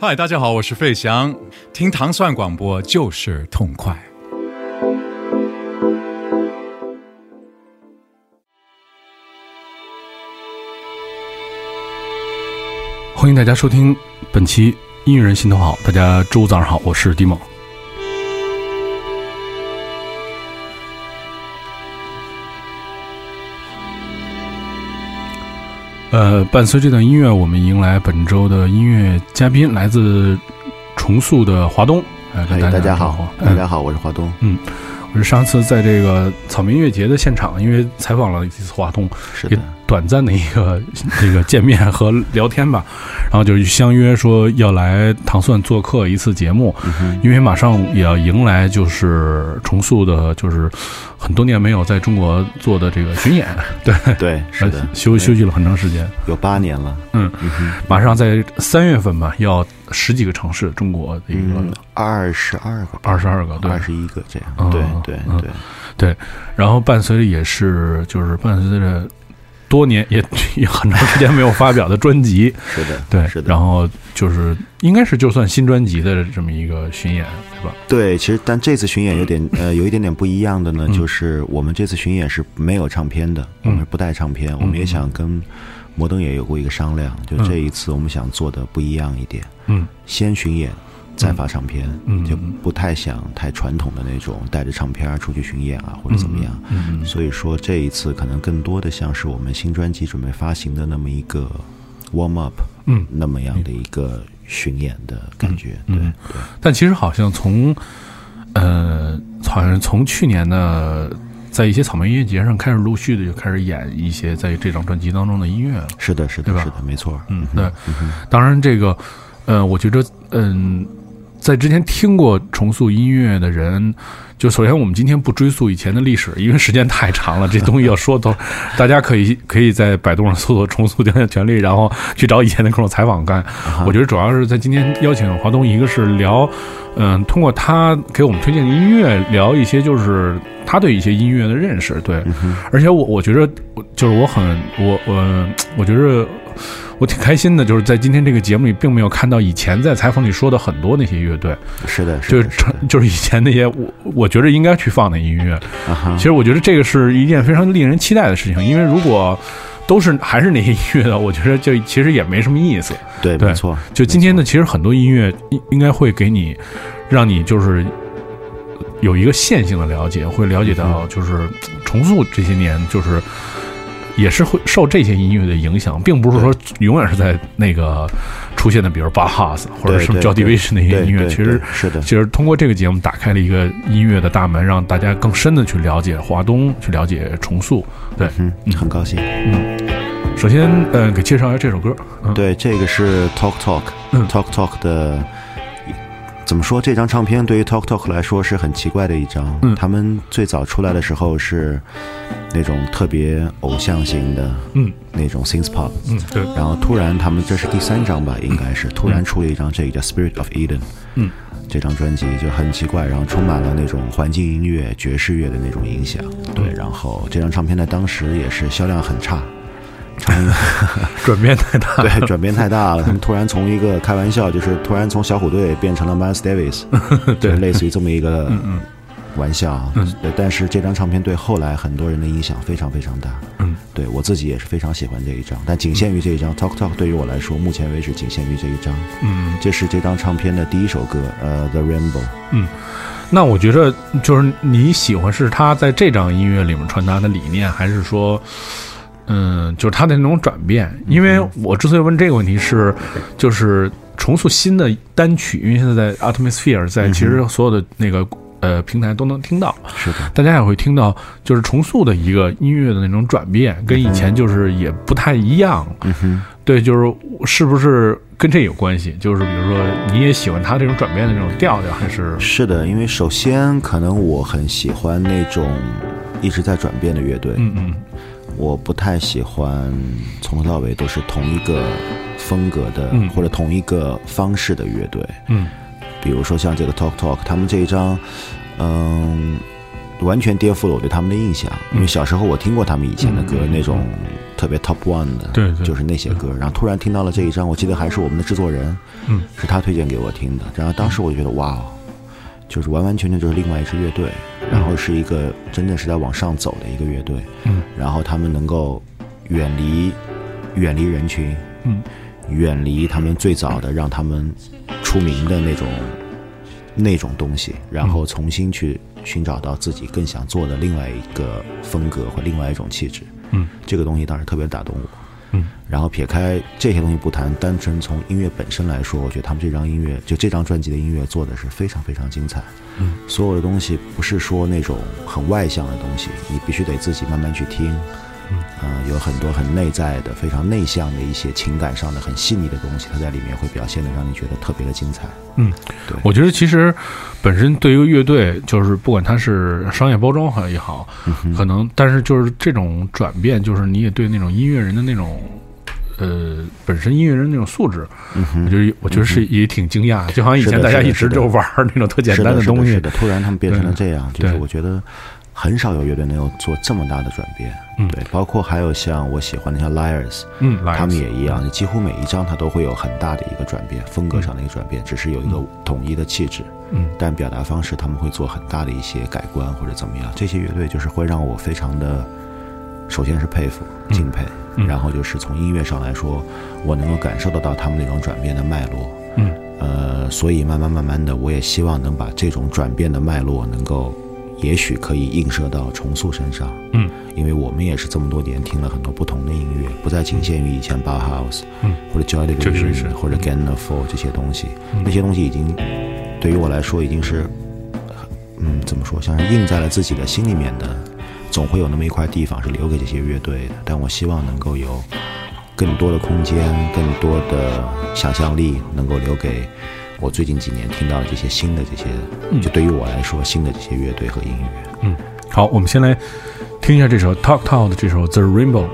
嗨，大家好，我是费翔，听糖蒜广播就是痛快。欢迎大家收听本期音乐人心头好，大家周五早上好，我是迪猛。呃，伴随这段音乐，我们迎来本周的音乐嘉宾，来自重塑的华东。哎，跟大家好，大家好，我是华东。嗯。我是上次在这个草莓音乐节的现场，因为采访了一次华通，是的，短暂的一个这个见面和聊天吧，然后就相约说要来糖蒜做客一次节目，因为马上也要迎来就是重塑的，就是很多年没有在中国做的这个巡演，对。对，是的，休休息了很长时间，有八年了，嗯，马上在三月份吧要。十几个城市，中国的一个二十二个，二十二个，对，二十一个这样，对对对对。然后伴随着也是，就是伴随着多年也 也很长时间没有发表的专辑，是的，对，是的。然后就是应该是就算新专辑的这么一个巡演，对吧？对，其实但这次巡演有点 呃有一点点不一样的呢，就是我们这次巡演是没有唱片的，我们不带唱片，我们也想跟。摩登也有过一个商量，就这一次我们想做的不一样一点，嗯，先巡演再发唱片，嗯，就不太想太传统的那种带着唱片出去巡演啊或者怎么样，嗯，所以说这一次可能更多的像是我们新专辑准备发行的那么一个 warm up，嗯，那么样的一个巡演的感觉，对对。但其实好像从，呃，好像从去年的。在一些草莓音乐节上，开始陆续的就开始演一些在这张专辑当中的音乐了。是的，是的，是的，没错。嗯，对。当然，这个，呃，我觉得，嗯，在之前听过重塑音乐的人，就首先我们今天不追溯以前的历史，因为时间太长了，这东西要说都，大家可以可以在百度上搜索“重塑雕像权利”，然后去找以前的各种采访干。我觉得主要是在今天邀请华东，一个是聊。嗯，通过他给我们推荐的音乐，聊一些就是他对一些音乐的认识，对。而且我我觉得，就是我很我我我觉得我挺开心的，就是在今天这个节目里，并没有看到以前在采访里说的很多那些乐队。是的，是的就是就是以前那些我我觉得应该去放的音乐。其实我觉得这个是一件非常令人期待的事情，因为如果。都是还是那些音乐的，我觉得就其实也没什么意思。对，没错。就今天呢，其实很多音乐应应该会给你，让你就是有一个线性的了解，会了解到就是重塑这些年就是也是会受这些音乐的影响，并不是说永远是在那个。出现的，比如巴哈斯或者什么 Joy Division 那些音乐，其实是的，其实通过这个节目打开了一个音乐的大门，让大家更深的去了解华东，去了解重塑。对，嗯，很高兴。嗯，首先，呃，给介绍一下这首歌。嗯对，这个是 Talk Talk，Talk Talk 的。怎么说？这张唱片对于 Talk Talk 来说是很奇怪的一张。嗯，他们最早出来的时候是那种特别偶像型的，嗯，那种 Synth Pop。嗯，对。然后突然他们这是第三张吧，应该是突然出了一张这个叫 Spirit of Eden。嗯，这张专辑就很奇怪，然后充满了那种环境音乐、爵士乐的那种影响。对，然后这张唱片在当时也是销量很差。转变太大，对，转变太大了。他们突然从一个开玩笑，就是突然从小虎队变成了 Miles Davis，对，类似于这么一个玩笑。对，但是这张唱片对后来很多人的影响非常非常大。嗯，对我自己也是非常喜欢这一张，但仅限于这一张。Talk Talk 对于我来说，目前为止仅限于这一张。嗯，这是这张唱片的第一首歌，呃，The Rainbow。嗯，那我觉得就是你喜欢是他在这张音乐里面传达的理念，还是说？嗯，就是他的那种转变，因为我之所以问这个问题是，就是重塑新的单曲，因为现在在 Atmosphere，在其实所有的那个呃平台都能听到，是的，大家也会听到，就是重塑的一个音乐的那种转变，跟以前就是也不太一样。嗯哼，对，就是是不是跟这有关系？就是比如说你也喜欢他这种转变的那种调调，还是是的，因为首先可能我很喜欢那种一直在转变的乐队。嗯嗯。我不太喜欢从头到尾都是同一个风格的，或者同一个方式的乐队。嗯，比如说像这个 Talk Talk，他们这一张，嗯，完全颠覆了我对他们的印象。因为小时候我听过他们以前的歌，那种特别 top one 的，对对就是那些歌。然后突然听到了这一张，我记得还是我们的制作人，嗯，是他推荐给我听的。然后当时我就觉得哇，就是完完全全就是另外一支乐队，然后是一个真的是在往上走的一个乐队，嗯，然后他们能够远离远离人群，嗯，远离他们最早的让他们出名的那种那种东西，然后重新去寻找到自己更想做的另外一个风格或另外一种气质。嗯，这个东西当时特别打动我。嗯，然后撇开这些东西不谈，单纯从音乐本身来说，我觉得他们这张音乐，就这张专辑的音乐做的是非常非常精彩。嗯，所有的东西不是说那种很外向的东西，你必须得自己慢慢去听。嗯，呃，有很多很内在的、非常内向的一些情感上的很细腻的东西，它在里面会表现的让你觉得特别的精彩。嗯，对我觉得其实本身对于乐队，就是不管它是商业包装好也好，可能，但是就是这种转变，就是你也对那种音乐人的那种。呃，本身音乐人那种素质，我觉得我觉得是也挺惊讶，就好像以前大家一直就玩儿那种特简单的东西是，的，突然他们变成了这样，就是我觉得很少有乐队能有做这么大的转变。嗯。对，包括还有像我喜欢的像 Liars，嗯，来他们也一样，几乎每一张它都会有很大的一个转变，风格上的一个转变，只是有一个统一的气质，嗯。但表达方式他们会做很大的一些改观或者怎么样。这些乐队就是会让我非常的，首先是佩服、敬佩，嗯。然后就是从音乐上来说，我能够感受得到他们那种转变的脉络。嗯。呃，所以慢慢慢慢的，我也希望能把这种转变的脉络能够，也许可以映射到重塑身上。嗯因为我们也是这么多年听了很多不同的音乐，不再仅限于以前 Bauhaus，嗯，或者 Joy Division 或者 Gan of Four 这些东西，嗯那些东西已经对于我来说已经是，嗯，怎么说，像是印在了自己的心里面的，总会有那么一块地方是留给这些乐队的。但我希望能够有更多的空间，更多的想象力，能够留给我最近几年听到的这些新的这些，嗯就对于我来说新的这些乐队和音乐。嗯，好，我们先来听一下这首 Talk Talk 的这首 The Rainbow。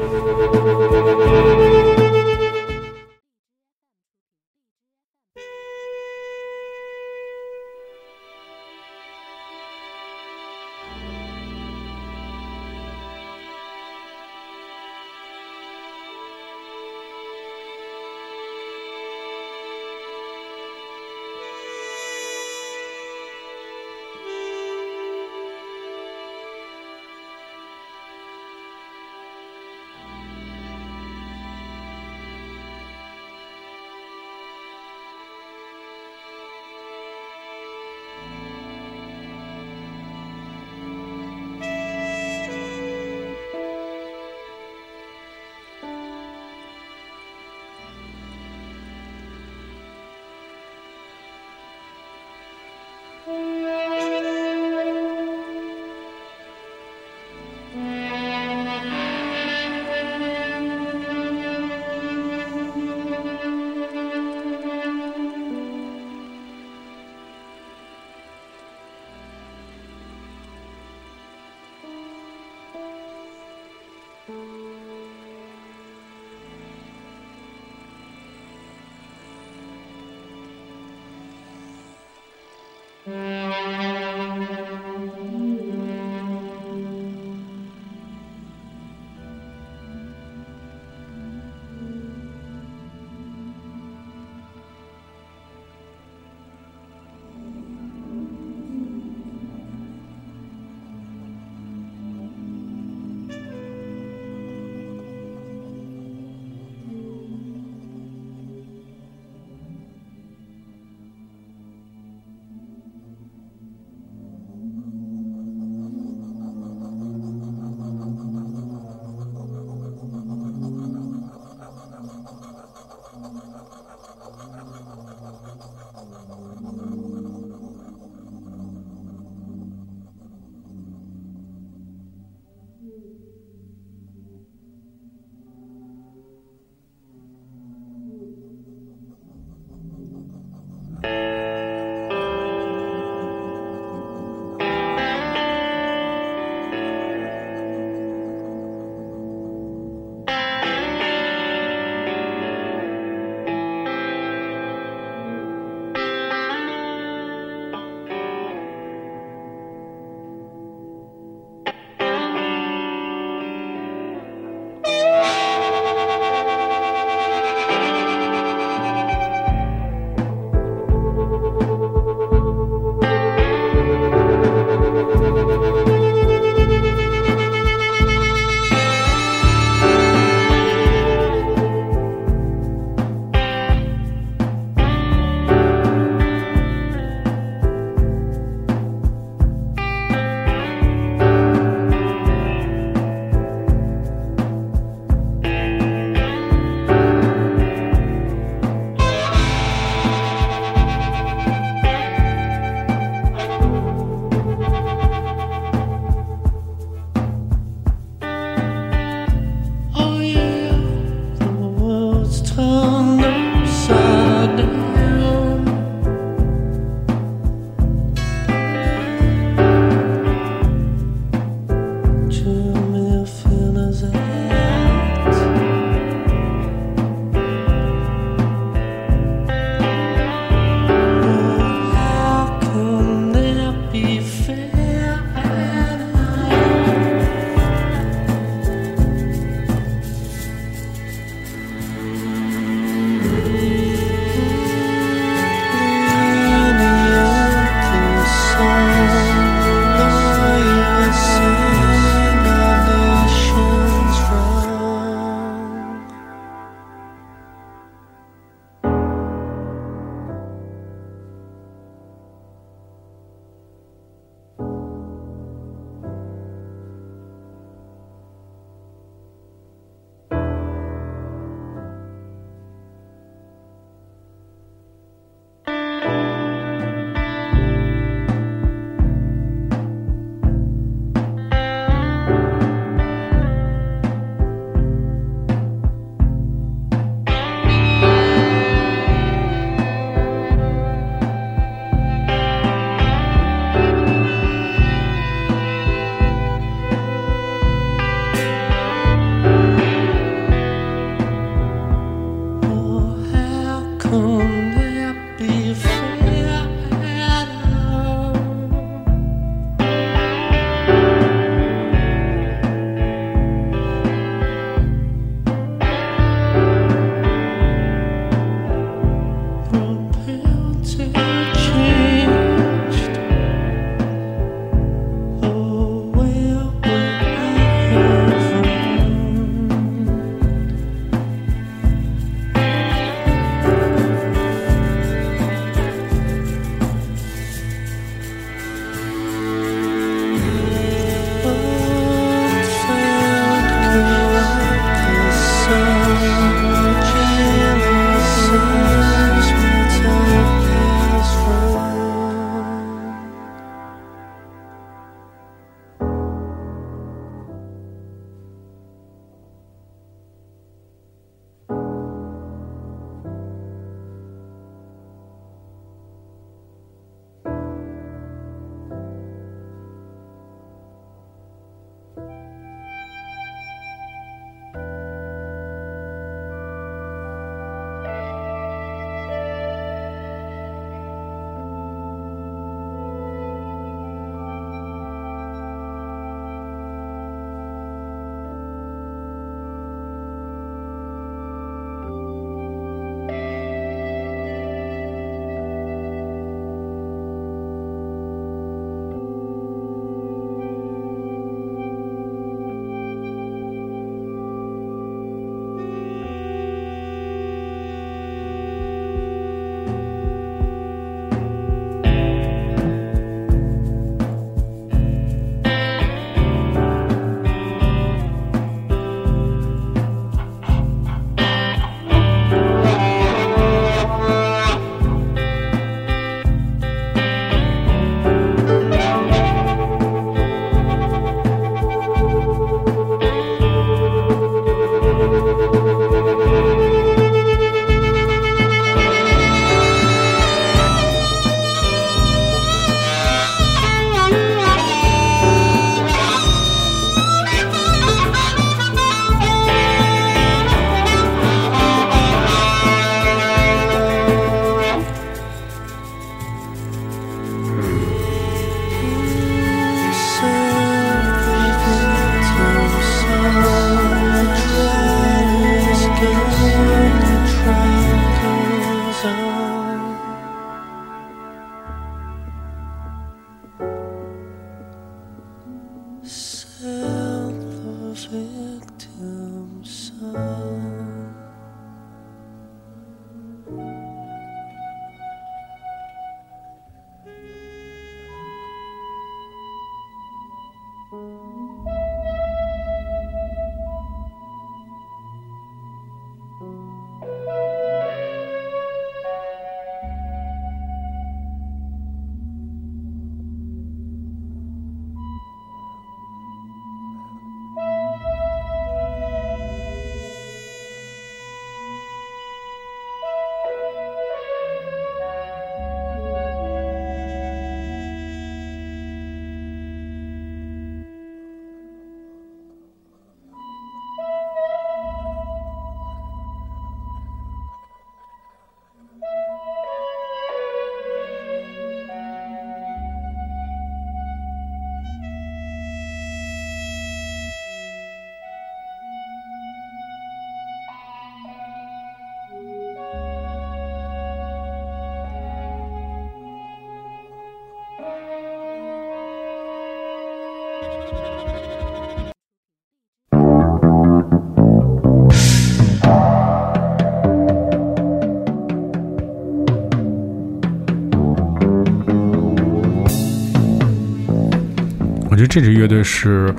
这支乐队是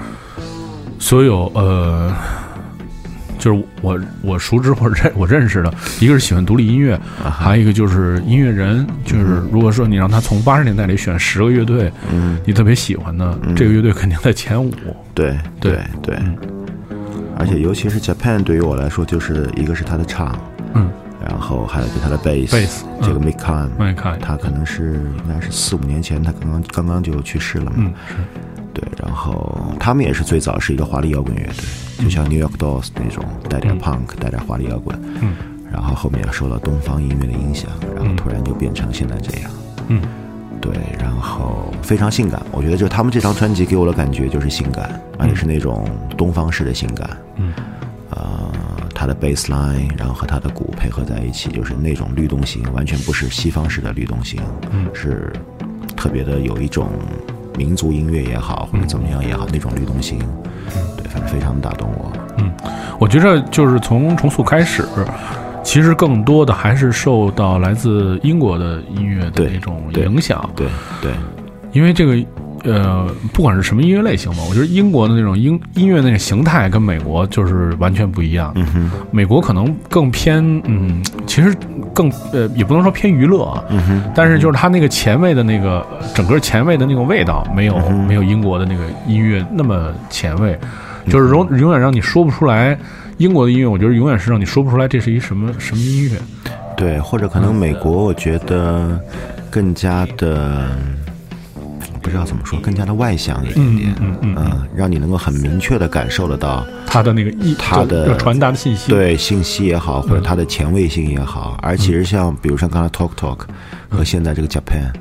所有呃，就是我我熟知或者认我认识的，一个是喜欢独立音乐，还有一个就是音乐人。就是如果说你让他从八十年代里选十个乐队，嗯，你特别喜欢的，这个乐队肯定在前五。对对。对对，而且尤其是 Japan 对于我来说，就是一个是他的唱，嗯，然后还有就他的 bass，, Bass，这个嗯 Mick Kahn，麦看他可能是应该是四五年前，他刚刚刚刚就去世了嘛。嗯是对，然后他们也是最早是一个华丽摇滚乐队，就像 New York Dolls 那种带点 punk、带点华丽摇滚。嗯。然后后面也受到东方音乐的影响，然后突然就变成现在这样。嗯。对，然后非常性感，我觉得就他们这张专辑给我的感觉就是性感，而且是那种东方式的性感。嗯。呃，他的 bass line，然后和他的鼓配合在一起，就是那种律动型，完全不是西方式的律动型，嗯是特别的有一种民族音乐也好，或者怎么样也好，那种律动型，对，反正非常打动我。嗯我觉着就是从重塑开始，其实更多的还是受到来自英国的音乐的那种影响，对对，因为这个呃，不管是什么音乐类型吧，我觉得英国的那种音音乐那个形态跟美国就是完全不一样。嗯哼，美国可能更偏嗯，其实更呃，也不能说偏娱乐啊，嗯哼，但是就是它那个前卫的那个整个前卫的那个味道，没有、没有英国的那个音乐那么前卫，就是永永远让你说不出来。英国的音乐，我觉得永远是让你说不出来这是一什么什么音乐。对，或者可能美国，我觉得更加的。不知道怎么说，更加的外向一点点，嗯嗯嗯，让你能够很明确的感受得到他的那个意，他的传达的信息，对信息也好，或者他的前卫性也好，而其实像比如像刚才 Talk Talk 和现在这个 Japan，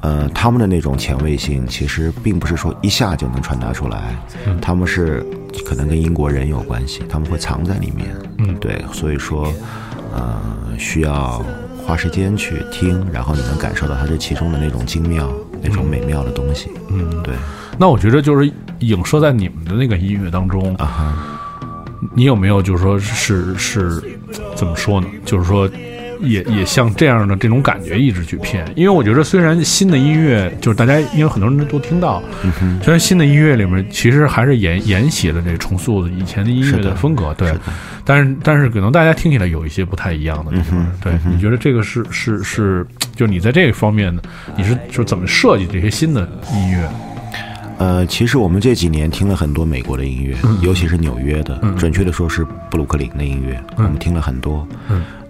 呃，他们的那种前卫性其实并不是说一下就能传达出来，他们是可能跟英国人有关系，他们会藏在里面，嗯。对，所以说，呃，需要花时间去听，然后你能感受到它这其中的那种精妙、那种美妙的东西，嗯，对，那我觉得就是影射在你们的那个音乐当中啊，你有没有就是说是是怎么说呢？就是说也也像这样的这种感觉一直去骗，因为我觉得虽然新的音乐就是大家因为很多人都听到，嗯虽然新的音乐里面其实还是沿沿袭了这重塑的以前的音乐的风格，对，但是但是可能大家听起来有一些不太一样的地方，嗯对，你觉得这个是是是，就你在这个方面呢，你是就怎么设计这些新的音乐？呃，其实我们这几年听了很多美国的音乐，尤其是纽约的，准确的说是布鲁克林的音乐，我们听了很多。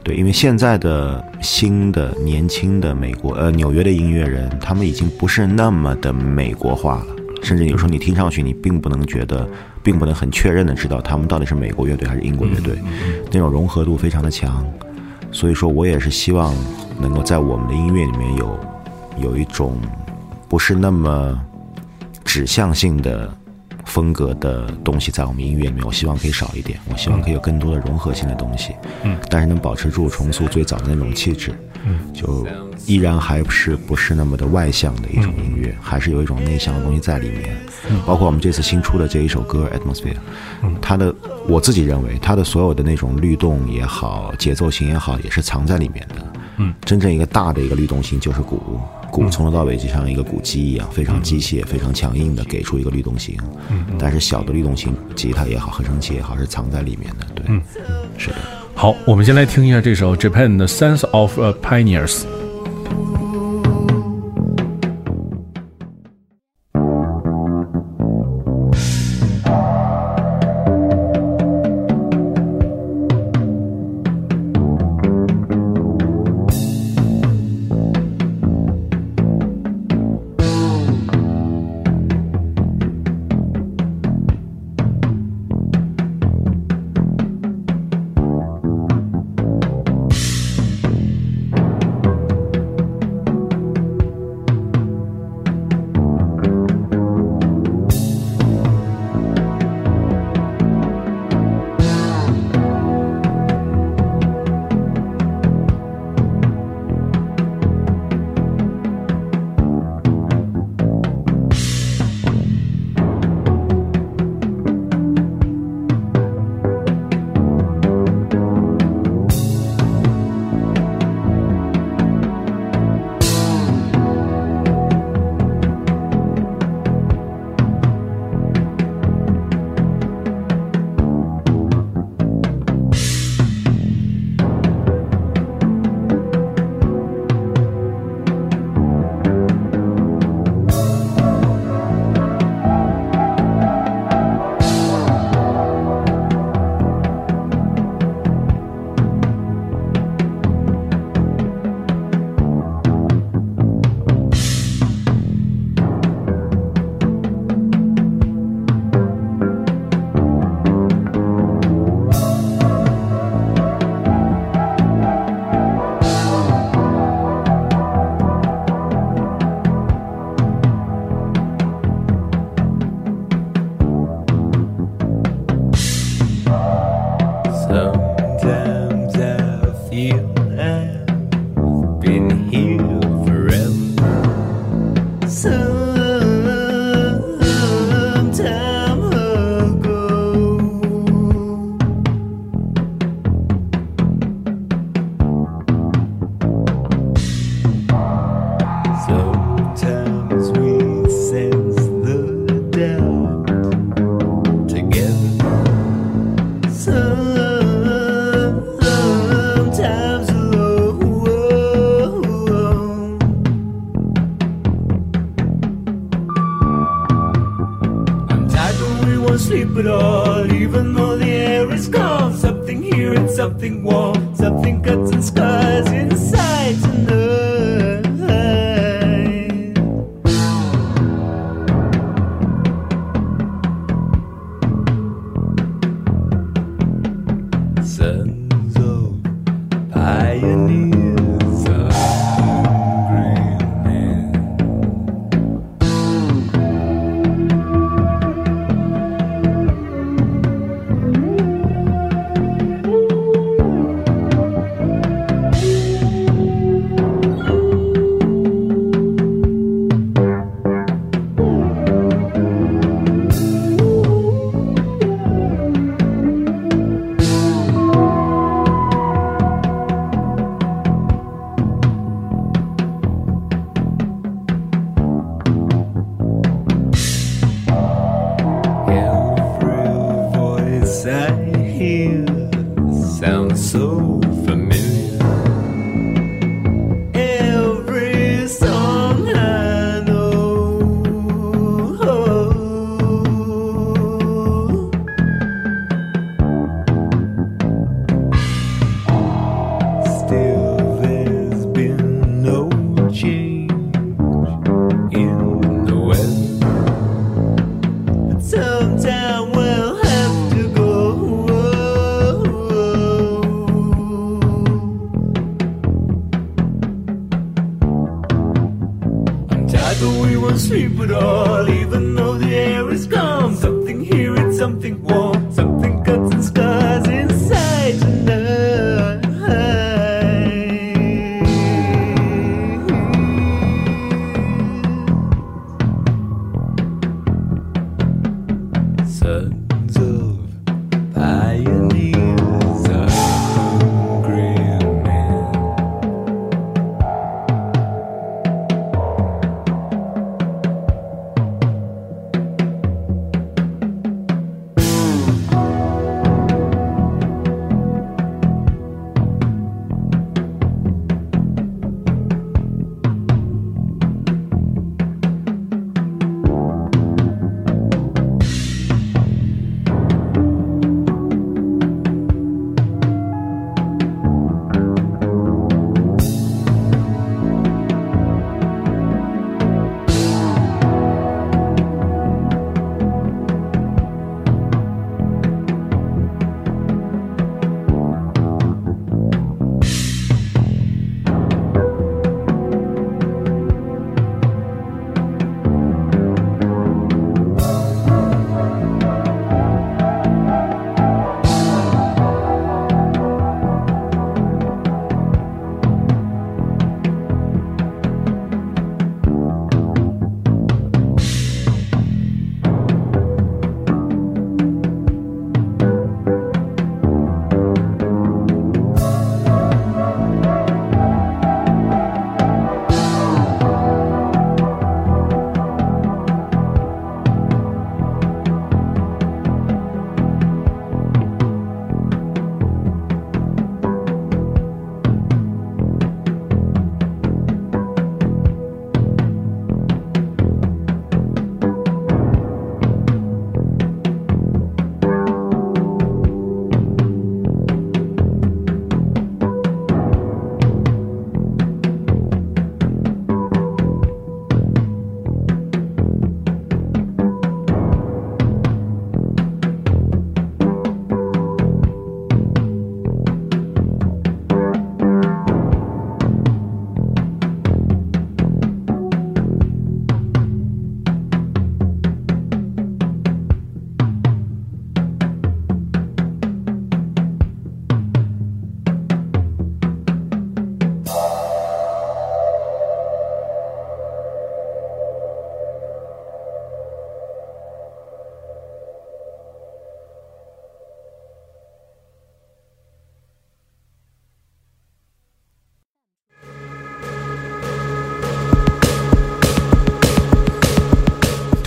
嗯，对，因为现在的新的年轻的美国呃纽约的音乐人，他们已经不是那么的美国化了，甚至有时候你听上去，你并不能觉得，并不能很确认的知道他们到底是美国乐队还是英国乐队，那种融合度非常的强。所以说我也是希望能够在我们的音乐里面有有一种不是那么指向性的风格的东西在我们音乐里面，我希望可以少一点，我希望可以有更多的融合性的东西，嗯，但是能保持住重塑最早的那种气质，嗯，就依然还是不是那么的外向的一种音乐，还是有一种内向的东西在里面，嗯，包括我们这次新出的这一首歌《Atmosphere》，嗯，它的我自己认为它的所有的那种律动也好，节奏型也好，也是藏在里面的，嗯，真正一个大的一个律动性就是鼓，鼓从头到尾就像一个鼓机一样，非常机械、非常强硬的给出一个律动型。嗯，但是小的律动型，吉他也好，合成器也好，是藏在里面的。对，嗯，是的。好，我们先来听一下这首 Japan 的《Sense of a Pioneers》。「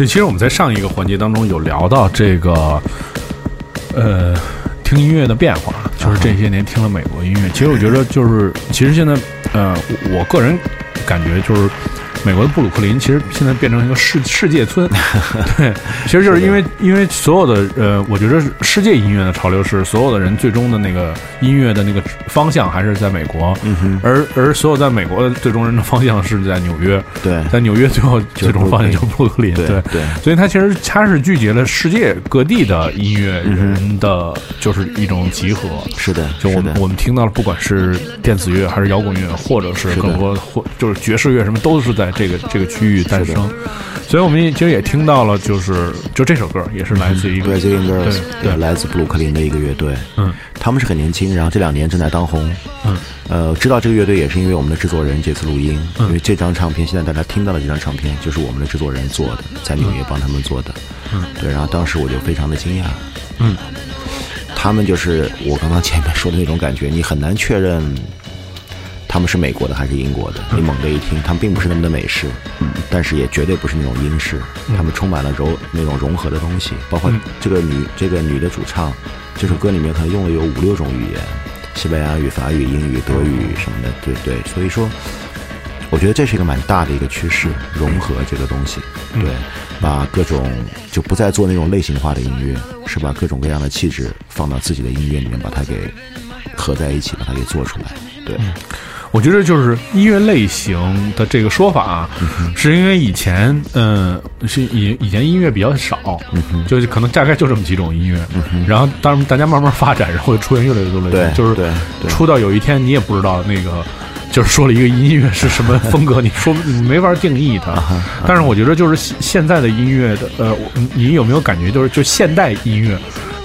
对，其实我们在上一个环节当中有聊到这个，呃，听音乐的变化，就是这些年听了美国音乐。其实我觉得，就是其实现在，呃，我我个人感觉就是。美国的布鲁克林其实现在变成一个世世界村，对，其实就是因为因为所有的呃，我觉得世界音乐的潮流是所有的人最终的那个音乐的那个方向还是在美国，嗯哼，而而所有在美国的最终人的方向是在纽约，对，在纽约最后最终方向就是布鲁克林，对对。对。所以它其实它是聚集了世界各地的音乐人的，就是一种集合。是的，就我们我们听到了，不管是电子乐还是摇滚乐，或者是更多或就是爵士乐，什么都是在这个这个区域诞生。所以我们也其实也听到了，就是就这首歌也是来自于一个 Brazilian Girls，对对。来自布鲁克林的一个乐队，嗯，他们是很年轻，然后这两年正在当红，嗯，呃，知道这个乐队也是因为我们的制作人这次录音，嗯。因为这张唱片现在大家听到的这张唱片就是我们的制作人做的，在纽约帮他们做的，嗯，对，然后当时我就非常的惊讶，嗯，他们就是我刚刚前面说的那种感觉，你很难确认。他们是美国的还是英国的？你猛地一听，他们并不是那么的美式，嗯，但是也绝对不是那种英式，他们充满了柔那种融合的东西，包括这个女这个女的主唱，这首歌里面可能用了有五六种语言，西班牙语、法语、英语、德语什么的，对对，所以说，我觉得这是一个蛮大的一个趋势，融合这个东西，对，把各种就不再做那种类型化的音乐，是把各种各样的气质放到自己的音乐里面，把它给合在一起，把它给做出来，对。我觉得就是音乐类型的这个说法啊，是因为以前，嗯、是以以前音乐比较少，就是可能大概就这么几种音乐，然后当然大家慢慢发展，然后出现越来越多类型，就是出到有一天你也不知道那个。就是说了一个音乐是什么风格，你说你没法定义它。但是我觉得就是现现在的音乐的，呃，我你有没有感觉就是就现代音乐，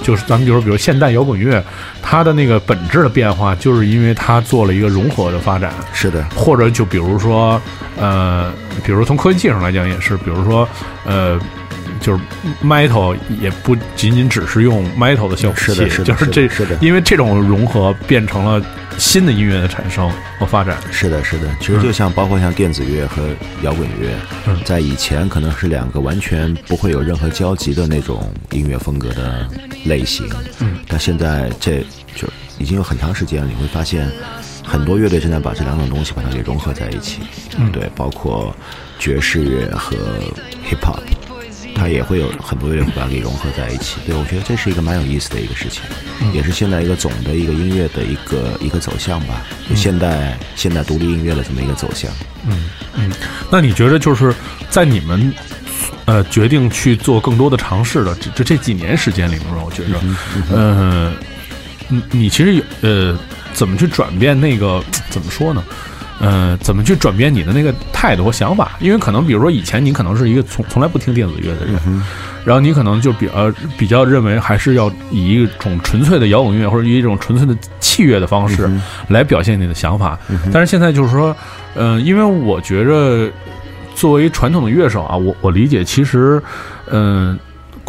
就是咱们就说比如现代摇滚乐，它的那个本质的变化，就是因为它做了一个融合的发展。是的，或者就比如说，呃，比如从科技上来讲也是，比如说，呃，就是 metal 也不仅仅只是用 metal 的效果器，是的是的就是这，是的因为这种融合变成了新的音乐的产生和发展。是的，是的，其实就像包括像电子乐和摇滚乐，嗯。在以前可能是两个完全不会有任何交集的那种音乐风格的类型，嗯，但现在这就已经有很长时间了，你会发现很多乐队正在把这两种东西把它给融合在一起，嗯。对，包括爵士乐和 hip hop。它也会有很多乐队会把它给融合在一起，对我觉得这是一个蛮有意思的一个事情，也是现在一个总的一个音乐的一个一个走向吧，就现代现代独立音乐的这么一个走向。嗯嗯。那你觉得就是在你们呃决定去做更多的尝试的这这这几年时间里面，我觉得，呃，你你其实有呃怎么去转变那个怎么说呢？呃，怎么去转变你的那个态度和想法？因为可能，比如说以前你可能是一个从从来不听电子乐的人，然后你可能就比呃比较认为还是要以一种纯粹的摇滚乐或者以一种纯粹的器乐的方式来表现你的想法。但是现在就是说，呃，因为我觉着作为传统的乐手啊，我我理解其实，嗯、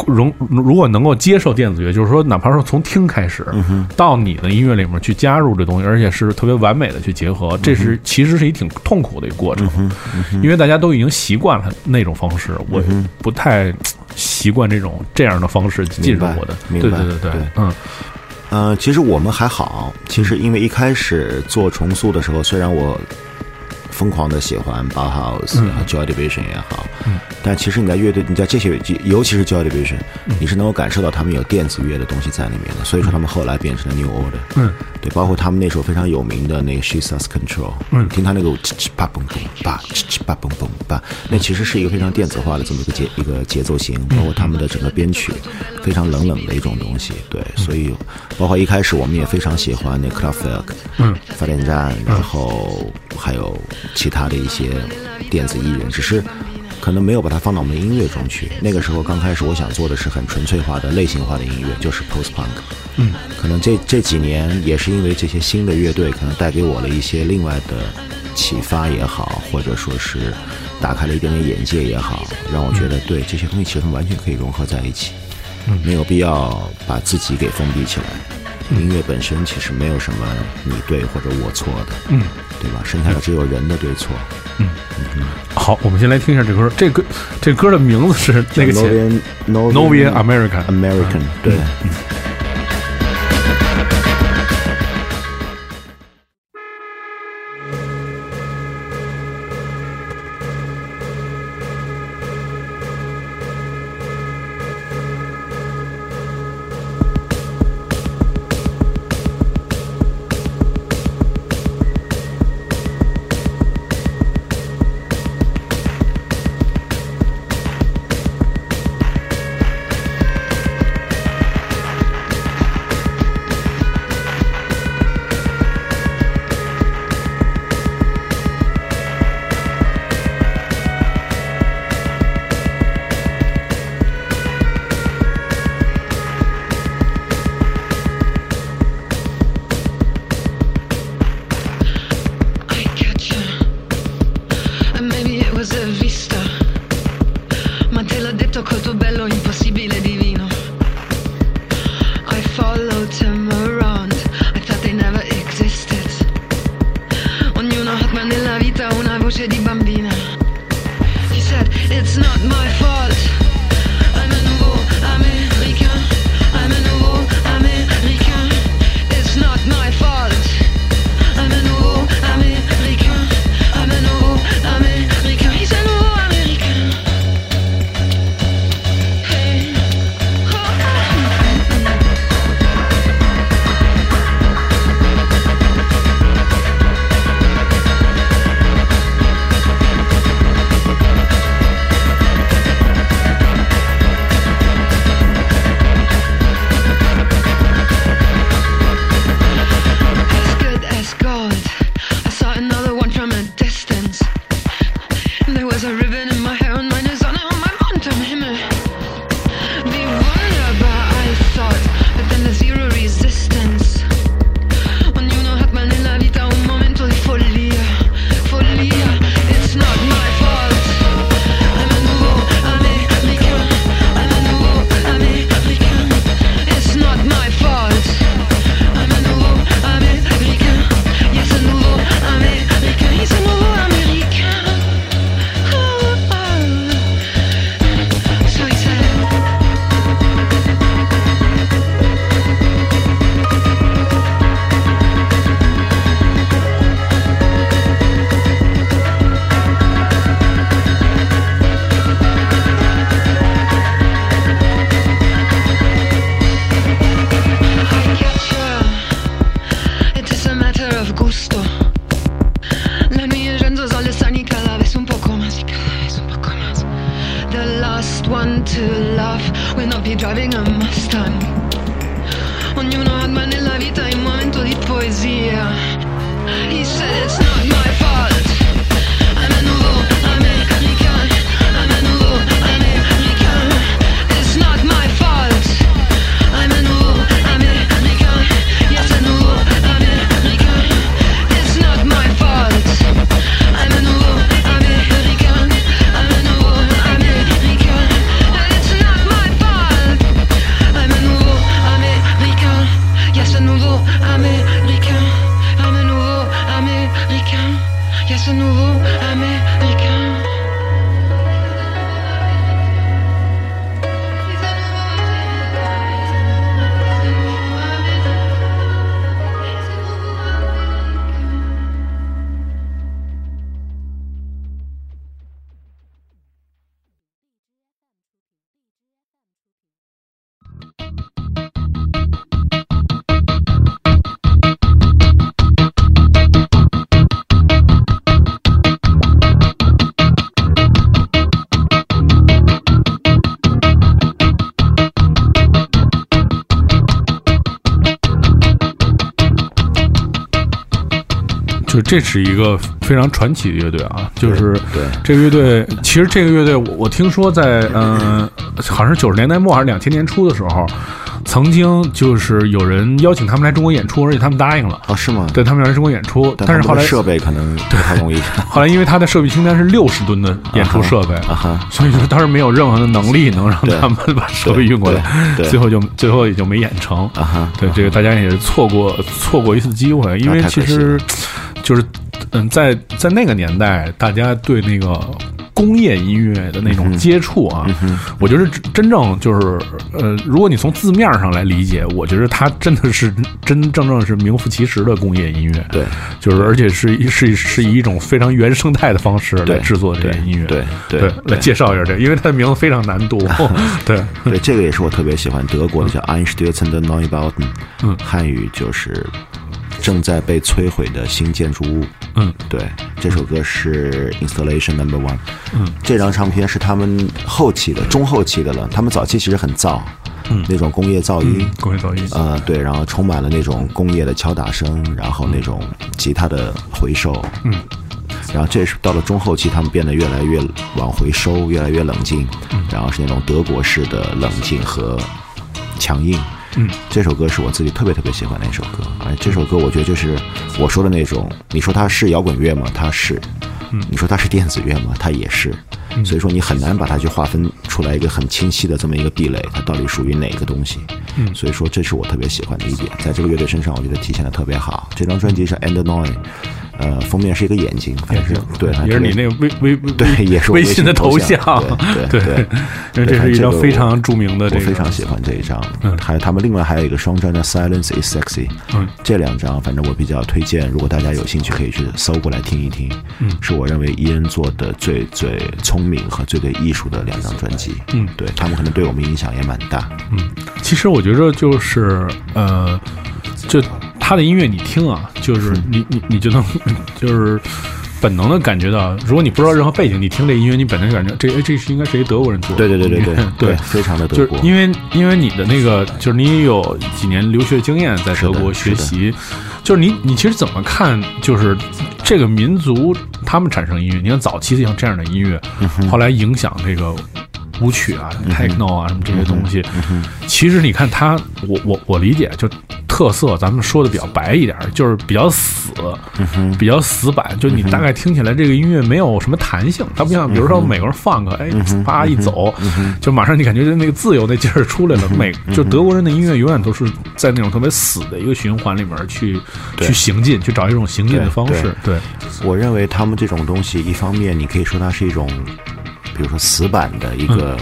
容如果能够接受电子乐，就是说，哪怕说从听开始，到你的音乐里面去加入这东西，而且是特别完美的去结合，这是其实是一挺痛苦的一个过程，因为大家都已经习惯了那种方式，我不太习惯这种这样的方式进入我的，对对对对，嗯。呃，其实我们还好，其实因为一开始做重塑的时候，虽然我疯狂的喜欢 Bauhaus 嗯。和 Joy Division 也好，但其实你在乐队，你在这些，尤其是 Joy Division，你嗯是能够感受到他们有电子乐的东西在里面的，所以说他们后来变成了 New Order，嗯，对，包括他们那首非常有名的那个 She Lost Control，嗯。听他那个哧哧吧嘣嘣吧，哧哧吧嘣嘣吧，那其实是一个非常电子化的这么一个节一个节奏型，包括他们的整个编曲非常冷冷的一种东西，对，所以包括一开始我们也非常喜欢那 Kraftwerk，嗯，发电站，然后还有其他的一些电子艺人，只是。可能没有把它放到我们的音乐中去。那个时候刚开始我想做的是很纯粹化的类型化的音乐就是 post punk 嗯。可能这这几年也是因为这些新的乐队可能带给我了一些另外的启发也好或者说是打开了一点点眼界也好让我觉得对这些东西其实完全可以融合在一起。嗯。没有必要把自己给封闭起来。音乐本身其实没有什么你对或者我错的嗯。对吧？剩下的只有人的对错。好，我们先来听一下这歌。这歌，这歌的名字是那个 n o v i a n America，American，对。嗯嗯这是一个非常传奇的乐队啊就是这个乐队其实这个乐队我我听说在嗯好像是九十年代末还是两千年初的时候曾经就是有人邀请他们来中国演出而且他们答应了。啊是吗？对他们要来中国演出但是后来设备可能对他同意后来因为他的设备清单是六十吨的演出设备啊哈所以说当时没有任何的能力能让他们把设备运过来最后就最后也就没演成。啊哈对这个大家也错过错过一次机会因为其实就是嗯，在在那个年代，大家对那个工业音乐的那种接触啊，我觉得真真正就是呃，如果你从字面上来理解，我觉得它真的是真真正正是名副其实的工业音乐。对，就是而且是一是是以一种非常原生态的方式来制作这对些音乐。对对对，来对介绍一下这个，因为它的名字非常难读。对，对，这个也是我特别喜欢德国的叫 Einstürzen der Neubauten，嗯汉语就是正在被摧毁的新建筑物。嗯，对，这首歌是 Installation Number One。嗯，这张唱片是他们后期的，中后期的了。他们早期其实很燥，嗯那种工业噪音。工业噪音。呃，对，然后充满了那种工业的敲打声，然后那种吉他的回收，嗯，然后这是到了中后期，他们变得越来越往回收，越来越冷静，嗯然后是那种德国式的冷静和强硬。嗯，这首歌是我自己特别特别喜欢的一首歌，而这首歌我觉得就是我说的那种，你说它是摇滚乐吗？它是，嗯你说它是电子乐吗？它也是，所以说你很难把它去划分出来一个很清晰的这么一个壁垒，它到底属于哪个东西？嗯所以说这是我特别喜欢的一点，在这个乐队身上我觉得体现的特别好。这张专辑是 End Noise，呃，封面是一个眼睛，反正是对，也是你那个微微微对也是微微信的头头像对对对 因为这是一张非常著名的这个，我非常喜欢这一张。嗯还有他们另外还有一个双专的《Silence Is Sexy》，嗯，这两张反正我比较推荐，如果大家有兴趣可以去搜过来听一听。嗯是我认为伊恩做的最最聪明和最最艺术的两张专辑。嗯对他们可能对我们影响也蛮大。嗯其实我觉得就是呃，就他的音乐你听啊，就是你你你就能就是本能的感觉到，如果你不知道任何背景，你听这音乐，你本能感觉这哎这是应该是一德国人做的对对对对对 对。非常的德国。就是因为因为你的那个，就是你也有几年留学经验，在德国学习，就是你你其实怎么看，就是这个民族他们产生音乐，你看早期像这样的音乐，后来影响这个舞曲啊、techno 啊什么这些东西，其实你看它，我我我理解就特色，咱们说的比较白一点，就是比较死，比较死板，就你大概听起来这个音乐没有什么弹性，它不像比如说美国人放个，哎，啪一走，就马上你感觉那个自由那劲儿出来了。美就德国人的音乐永远都是在那种特别死的一个循环里面去去行进，去找一种行进的方式。对，我认为他们这种东西，一方面你可以说它是一种，比如说死板的一个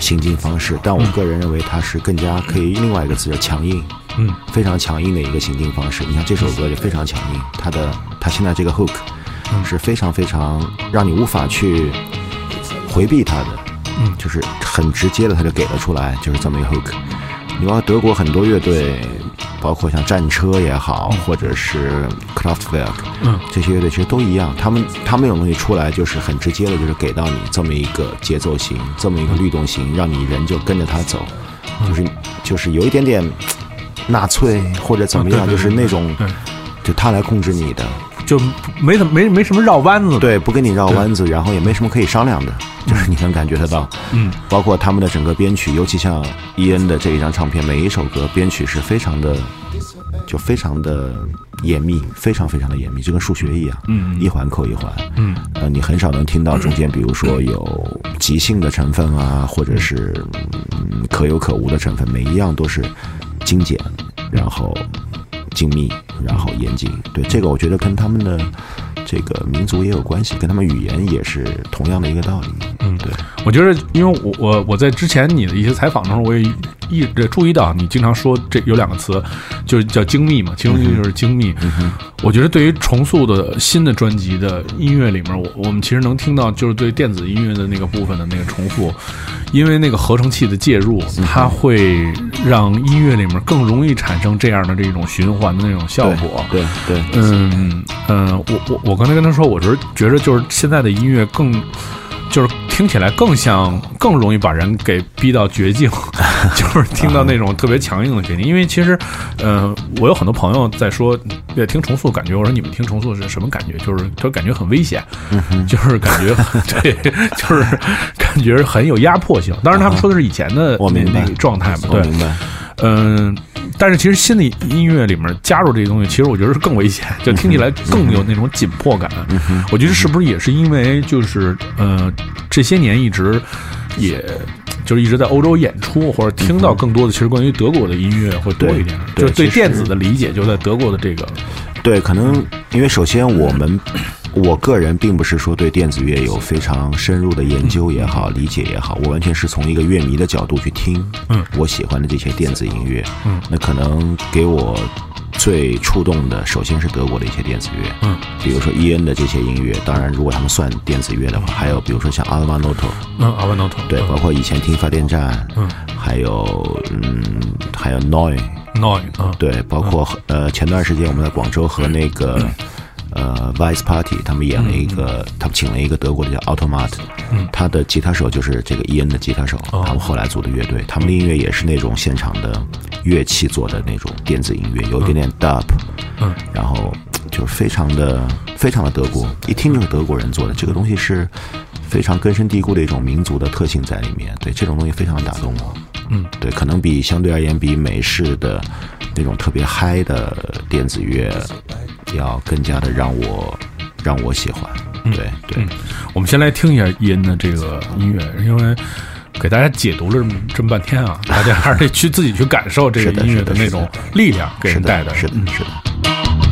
行进方式，但我个人认为它是更加可以另外一个词叫强硬，嗯，非常强硬的一个行进方式。你看这首歌就非常强硬，它的它现在这个 hook 是非常非常让你无法去回避它的，嗯。就是很直接的，它就给了出来，就是这么一个 hook。你要德国很多乐队，包括像战车也好，或者是 Kraftwerk，嗯，这些乐队其实都一样，他们他们那种东西出来就是很直接的，就是给到你这么一个节奏型，这么一个律动型，让你人就跟着他走，就是就是有一点点 纳粹或者怎么样，就是那种就他来控制你的，就没怎么没没什么绕弯子。对，不跟你绕弯子，然后也没什么可以商量的，就是你能感觉得到，嗯，包括他们的整个编曲，尤其像伊恩的这一张唱片，每一首歌编曲是非常的，就非常的严密，非常非常的严密，就跟数学一样，嗯一环扣一环，嗯，呃，你很少能听到中间，比如说有即兴的成分啊，或者是嗯可有可无的成分，每一样都是精简，然后精密，然后严谨。对这个，我觉得跟他们的这个民族也有关系，跟他们语言也是同样的一个道理。嗯对，我觉得，因为我我我在之前你的一些采访的时候，我也一直注意到你经常说这有两个词，就是叫精密嘛，其中一个就是精密。我觉得对于重塑的新的专辑的音乐里面，我我们其实能听到就是对电子音乐的那个部分的那个重复，因为那个合成器的介入，它会让音乐里面更容易产生这样的这种循环的那种效果。对对，嗯嗯，我我我刚才跟他说，我是觉得就是现在的音乐更，就是听起来更像，更容易把人给逼到绝境，就是听到那种特别强硬的绝境。因为其实，呃，我有很多朋友在说，也听重塑感觉，我说你们听重塑是什么感觉？就是就感觉很危险，就是感觉 对，就是感觉很有压迫性。当然，他们说的是以前的那我明白那个状态嘛，对。嗯、但是其实新的音乐里面加入这些东西，其实我觉得是更危险，就听起来更有那种紧迫感。我觉得是不是也是因为就是呃这些年一直也。就是一直在欧洲演出，或者听到更多的，其实关于德国的音乐会多一点，对就是对电子的理解就在德国的这个，对，可能因为首先我们，我个人并不是说对电子乐有非常深入的研究也好、理解也好，我完全是从一个乐迷的角度去听，嗯，我喜欢的这些电子音乐，嗯，那可能给我最触动的，首先是德国的一些电子乐，嗯，比如说伊恩的这些音乐，当然如果他们算电子乐的话，还有比如说像阿尔玛诺托，嗯，阿瓦诺托，对，包括以前听发电站，嗯，还有嗯，还有 Noi。Noi，嗯，对，包括、呃前段时间我们在广州和那个、呃 Vice Party 他们演了一个，他们请了一个德国的叫 Automat，嗯。他的吉他手就是这个伊恩的吉他手，哦。他们后来组的乐队，他们的音乐也是那种现场的乐器做的那种电子音乐，有一点点 dub，嗯，然后就是非常的非常的德国，一听就是德国人做的，这个东西是非常根深蒂固的一种民族的特性在里面，对这种东西非常打动我。嗯，对，可能比相对而言比美式的那种特别嗨的电子乐要更加的让我让我喜欢。对对，我们先来听一下伊恩的这个音乐，因为给大家解读了这么这么半天啊，大家还是得去自己去感受这个音乐的那种力量给人带的。的，是的嗯，是的。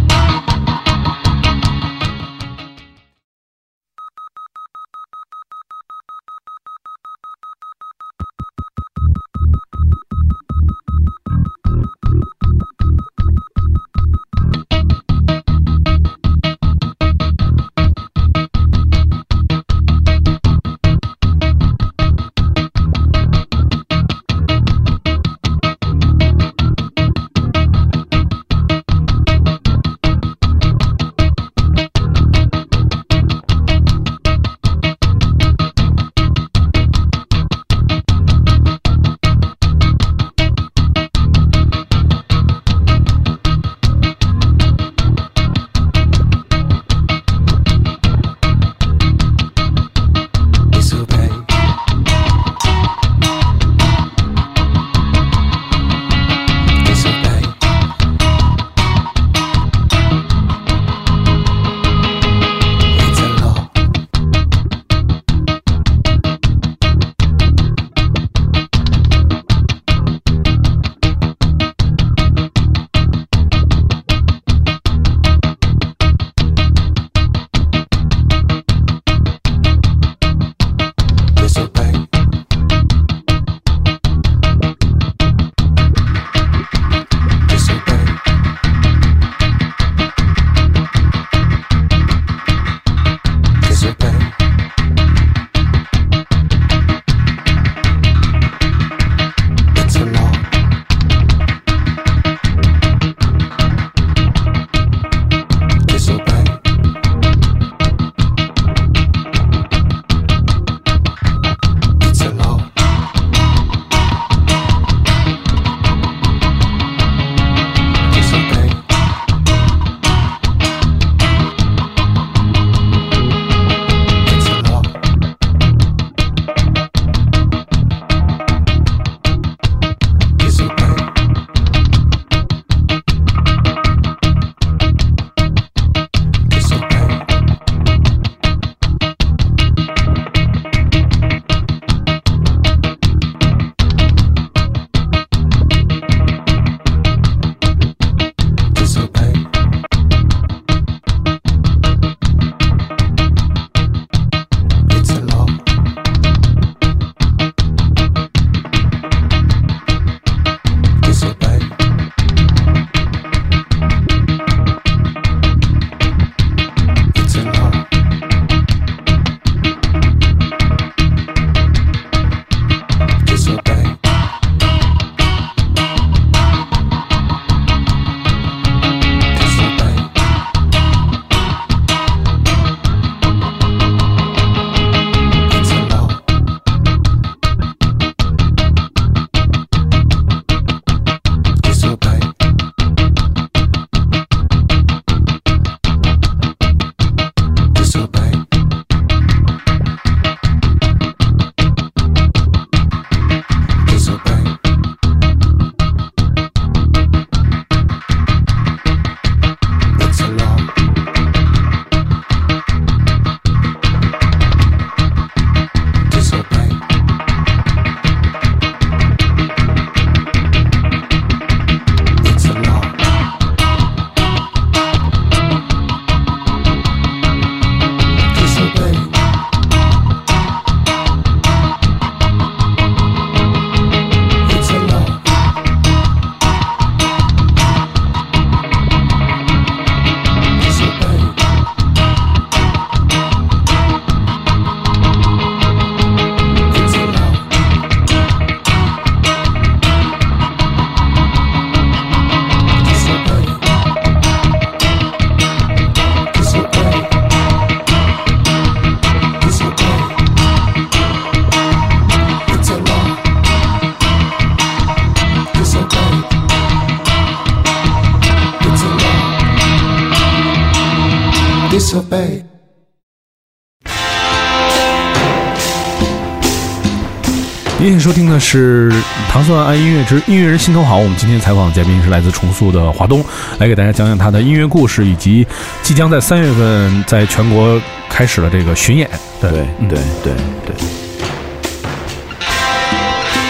收听的是《糖蒜爱音乐之音乐人心头好》。我们今天采访的嘉宾是来自重塑的华东，来给大家讲讲他的音乐故事，以及即将在三月份在全国开始了这个巡演。对对嗯对对对，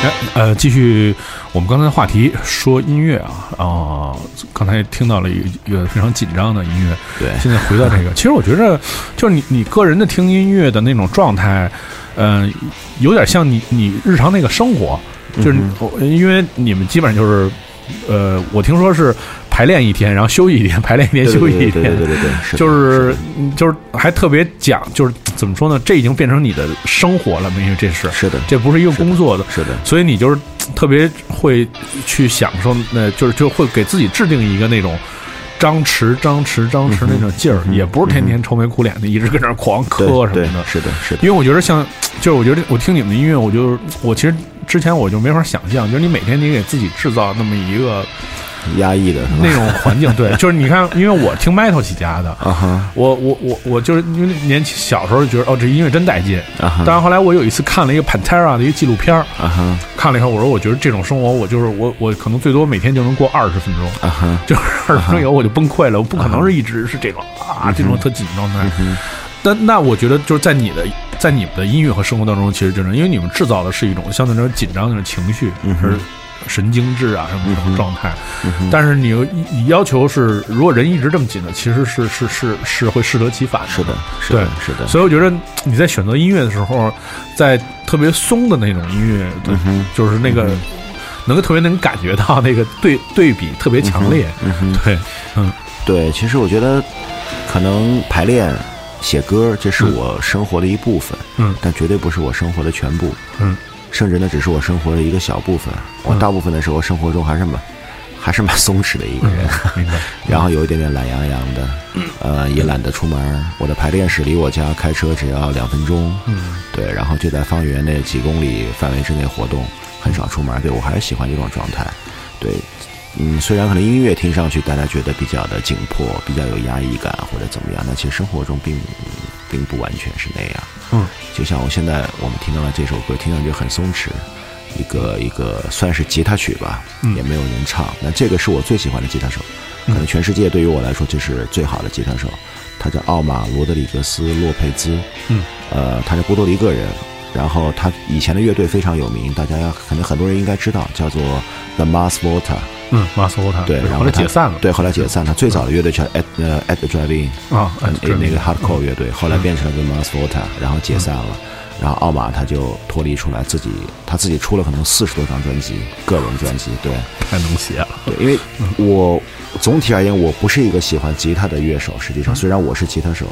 哎呃，继续我们刚才的话题，说音乐啊啊、刚才听到了一个一个非常紧张的音乐，对。现在回到这个，其实我觉得，就是你你个人的听音乐的那种状态，嗯、有点像你你日常那个生活，就是你、我因为你们基本上就是，呃，我听说是排练一天，然后休息一天，排练一天休息一天，对对对就是嗯就是还特别讲，就是怎么说呢？这已经变成你的生活了，因为这是是的，这不是一个工作的，是的，所以你就是特别会去享受，那就是就会给自己制定一个那种张弛、张弛、张弛那种劲儿，也不是天天愁眉苦脸的，一直跟那狂磕什么的。是的，是的，因为我觉得像，就是我觉得我听你们的音乐，我就我其实之前我就没法想象，就是你每天你给自己制造那么一个压抑的那种环境，对，就是你看，因为我听 metal 起家的，啊哈。我我我我就是因为年轻小时候就觉得哦，这音乐真带劲。啊哈。但是后来我有一次看了一个 Pantera 的一个纪录片儿，啊哈。看了以后，我说我觉得这种生活，我就是我我可能最多每天就能过二十分钟，啊哈，就是二十分钟以后我就崩溃了，我不可能是一直是这种啊这种特紧状态。但那我觉得就是在你的在你们的音乐和生活当中，其实真的，因为你们制造的是一种相对来说紧张的那种情绪，是神经质啊什么这种状态。但是你又你要求是，如果人一直这么紧的，其实是是是是会适得其反的。是的，是对。的，是的，所以我觉得你在选择音乐的时候，在特别松的那种音乐，对，就是那个、能够特别能感觉到那个对对比特别强烈，对，嗯。对，其实我觉得可能排练、写歌，这是我生活的一部分，嗯。但绝对不是我生活的全部，嗯，甚至那，只是我生活的一个小部分。我大部分的时候，生活中还是蛮 还是蛮松弛的一个人，然后有一点点懒洋洋的，呃，也懒得出门。我的排练室离我家开车只要两分钟，嗯，对，然后就在方圆那几公里范围之内活动，很少出门。对我还是喜欢这种状态，对。嗯，虽然可能音乐听上去大家觉得比较的紧迫，比较有压抑感或者怎么样，但其实生活中并并不完全是那样。嗯，就像我现在我们听到的这首歌，听上去很松弛，一个一个算是吉他曲吧，嗯也没有人唱。那这个是我最喜欢的吉他手，可能全世界对于我来说就是最好的吉他手。他叫奥马罗德里格斯·洛佩兹，嗯，呃，他是波多黎各人。然后他以前的乐队非常有名，大家可能很多人应该知道，叫做 The Mars Volta。嗯，马斯沃塔，对，然后解散了，对，后来解散。了最早的乐队叫 At 呃 At the Drive-In，啊，哎那那个 hardcore 乐队，后来变成了 The Mars Volta，然后解散了。然后奥马他就脱离出来，自己他自己出了可能四十多张专辑，个人专辑。对太能写了，对，因为我总体而言，我不是一个喜欢吉他的乐手。实际上，虽然我是吉他手，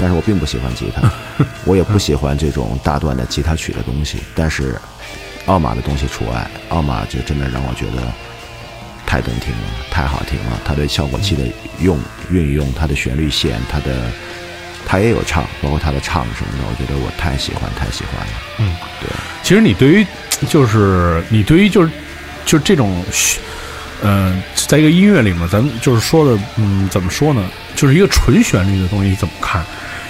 但是我并不喜欢吉他，我也不喜欢这种大段的吉他曲的东西。但是奥马的东西除外，奥马就真的让我觉得太动听了，太好听了。他对效果器的用运用，他的旋律线，他的他也有唱，包括他的唱什么的，我觉得我太喜欢，太喜欢了。嗯，对。其实你对于就是你对于就是就这种，嗯、在一个音乐里面，咱们就是说的，嗯，怎么说呢？就是一个纯旋律的东西怎么看？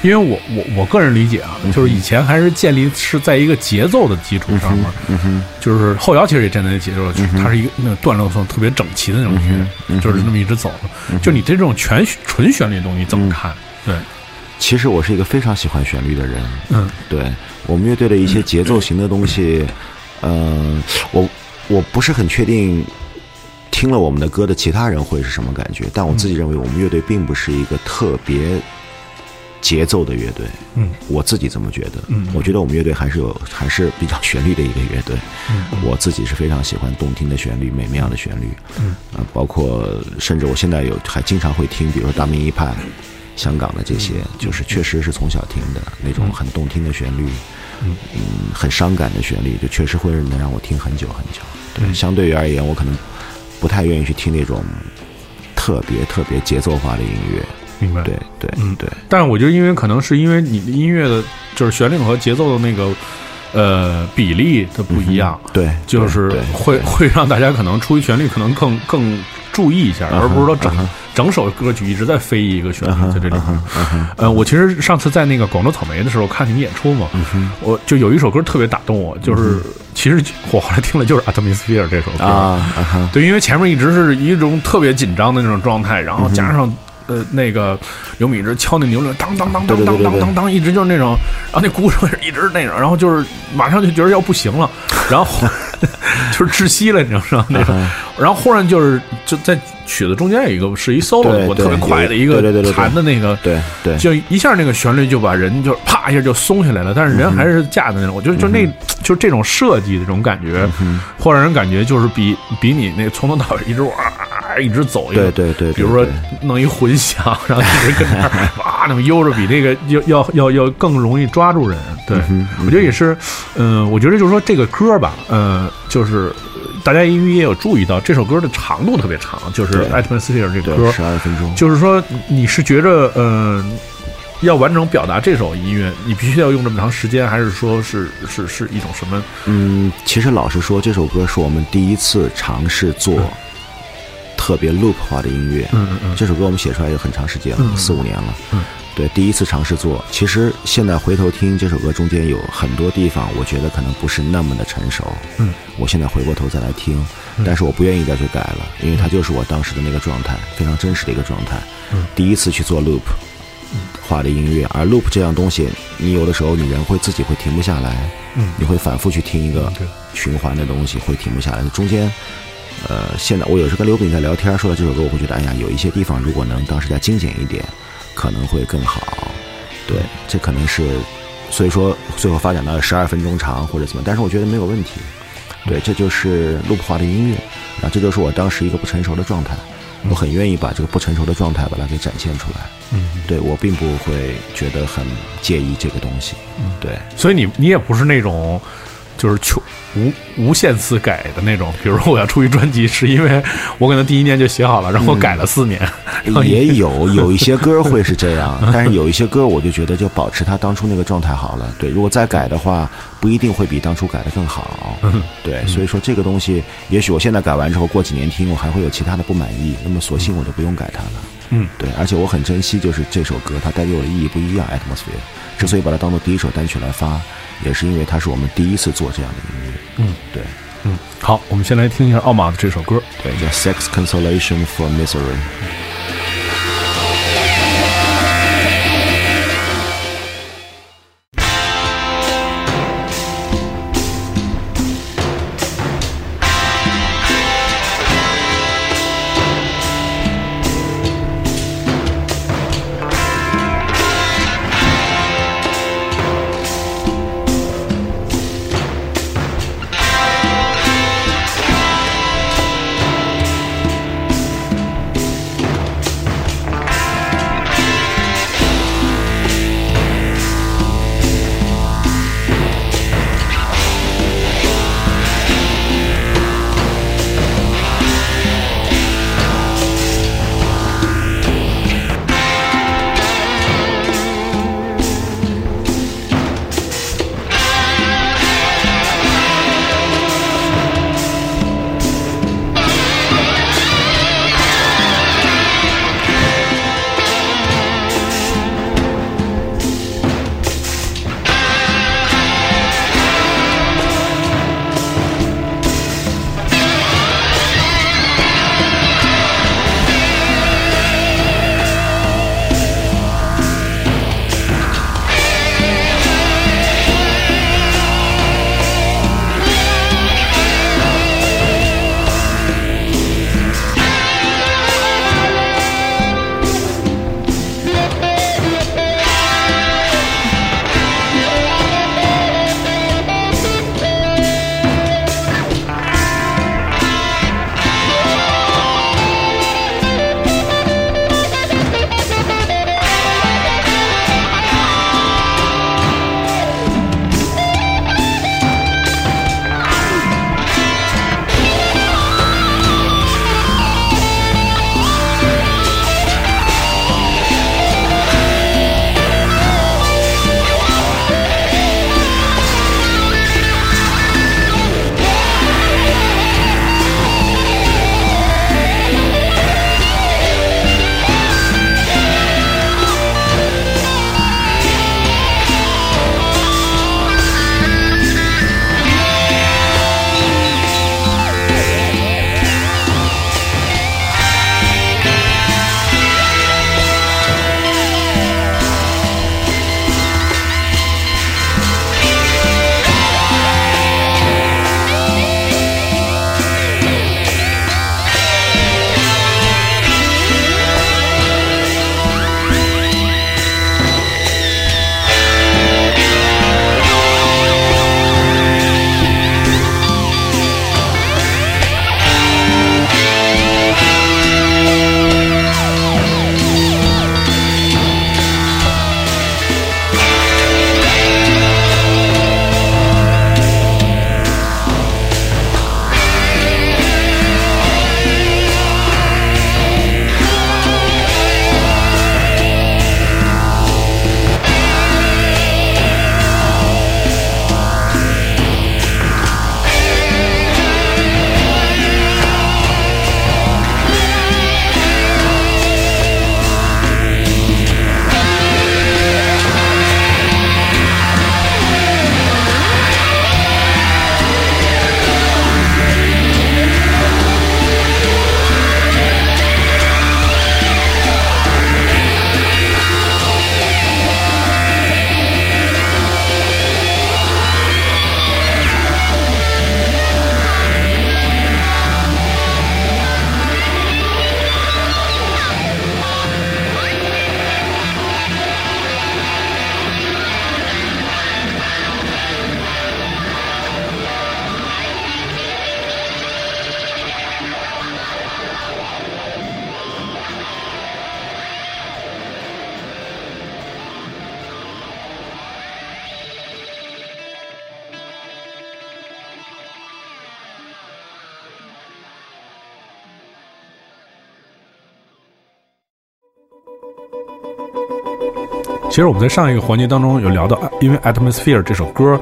因为我我我个人理解啊，就是以前还是建立是在一个节奏的基础上面，嗯，就是后摇其实也站在节奏，就是它是一个那个段落性特别整齐的那种音乐，就是那么一直走。的。就你对这种全纯旋律的东西怎么看？对，其实我是一个非常喜欢旋律的人。嗯。对我们乐队的一些节奏型的东西，嗯、我我不是很确定听了我们的歌的其他人会是什么感觉，但我自己认为我们乐队并不是一个特别节奏的乐队。嗯，我自己这么觉得。嗯我觉得我们乐队还是有还是比较旋律的一个乐队。嗯我自己是非常喜欢动听的旋律、美妙的旋律。嗯，啊，包括甚至我现在有还经常会听，比如说大明一派、香港的这些，就是确实是从小听的那种很动听的旋律，嗯很伤感的旋律，就确实会能让我听很久很久。对，嗯相对于而言，我可能不太愿意去听那种特别特别节奏化的音乐。明白。对对嗯对，但是我觉得，因为可能是因为你的音乐的，就是旋律和节奏的那个呃比例的不一样，对，就是会会让大家可能出于旋律可能更更注意一下，而不是说整整首歌曲一直在飞一个旋律在这里面。呃，我其实上次在那个广州草莓的时候看你演出嘛，我就有一首歌特别打动我，就是其实我后来听了就是《Atmosphere》这首歌。对，因为前面一直是一种特别紧张的那种状态，然后加上。呃，那个刘敏直敲那牛铃，当当当当当当当当，一直就是那种，然后那鼓手也一直那种，然后就是马上就觉得要不行了，然后 就是窒息了，你知道吗？那种，然后忽然就是就在曲子中间有一个是一 solo，对我特别快的一个弹的那个，对对。就一下那个旋律就把人就啪一下就松下来了，但是人还是架的那种，我觉得就那就这种设计的这种感觉，会让人感觉就是比比你那从头到尾一直哇一直走一个，对对对对比如说弄一混响，然后一直跟那儿 哇那么悠着，比那个要要要要更容易抓住人。对，我觉得也是，嗯、我觉得就是说这个歌吧，呃，就是呃大家因为也有注意到这首歌的长度特别长，就是对《Atmosphere》这个对，歌，十二分钟。就是说你是觉着呃。要完整表达这首音乐，你必须要用这么长时间，还是说是是是一种什么？嗯，其实老实说，这首歌是我们第一次尝试做特别 loop 化的音乐。嗯嗯嗯这首歌我们写出来有很长时间了，嗯四五年了。嗯，对，第一次尝试做。其实现在回头听这首歌，中间有很多地方，我觉得可能不是那么的成熟。嗯，我现在回过头再来听，但是我不愿意再去改了，因为它就是我当时的那个状态，非常真实的一个状态。嗯，第一次去做 loop 化的音乐，而 loop 这样东西，你有的时候你人会自己会停不下来。嗯你会反复去听一个循环的东西，会停不下来。中间，呃，现在我有时跟刘炳在聊天，说到这首歌，我会觉得，哎呀，有一些地方如果能当时再精简一点，可能会更好。对，这可能是，所以说最后发展到十二分钟长或者怎么，但是我觉得没有问题。对，这就是 loop 化的音乐，啊这就是我当时一个不成熟的状态，我很愿意把这个不成熟的状态把它给展现出来。嗯，对我并不会觉得很介意这个东西。对。所以你你也不是那种就是求无无限次改的那种。比如说我要出一专辑，是因为我可能第一年就写好了，然后改了四年。也有有一些歌会是这样，但是有一些歌我就觉得就保持他当初那个状态好了。对，如果再改的话，不一定会比当初改的更好。对，所以说这个东西，也许我现在改完之后，过几年听我还会有其他的不满意，那么索性我就不用改它了。嗯，对，而且我很珍惜，就是这首歌它带给我的意义不一样。Atmosphere 之所以把它当做第一首单曲来发，也是因为它是我们第一次做这样的音乐。嗯，对，嗯，好，我们先来听一下奥马的这首歌。对，叫 Sex Consolation for Misery。其实我们在上一个环节当中有聊到，因为《Atmosphere》这首歌，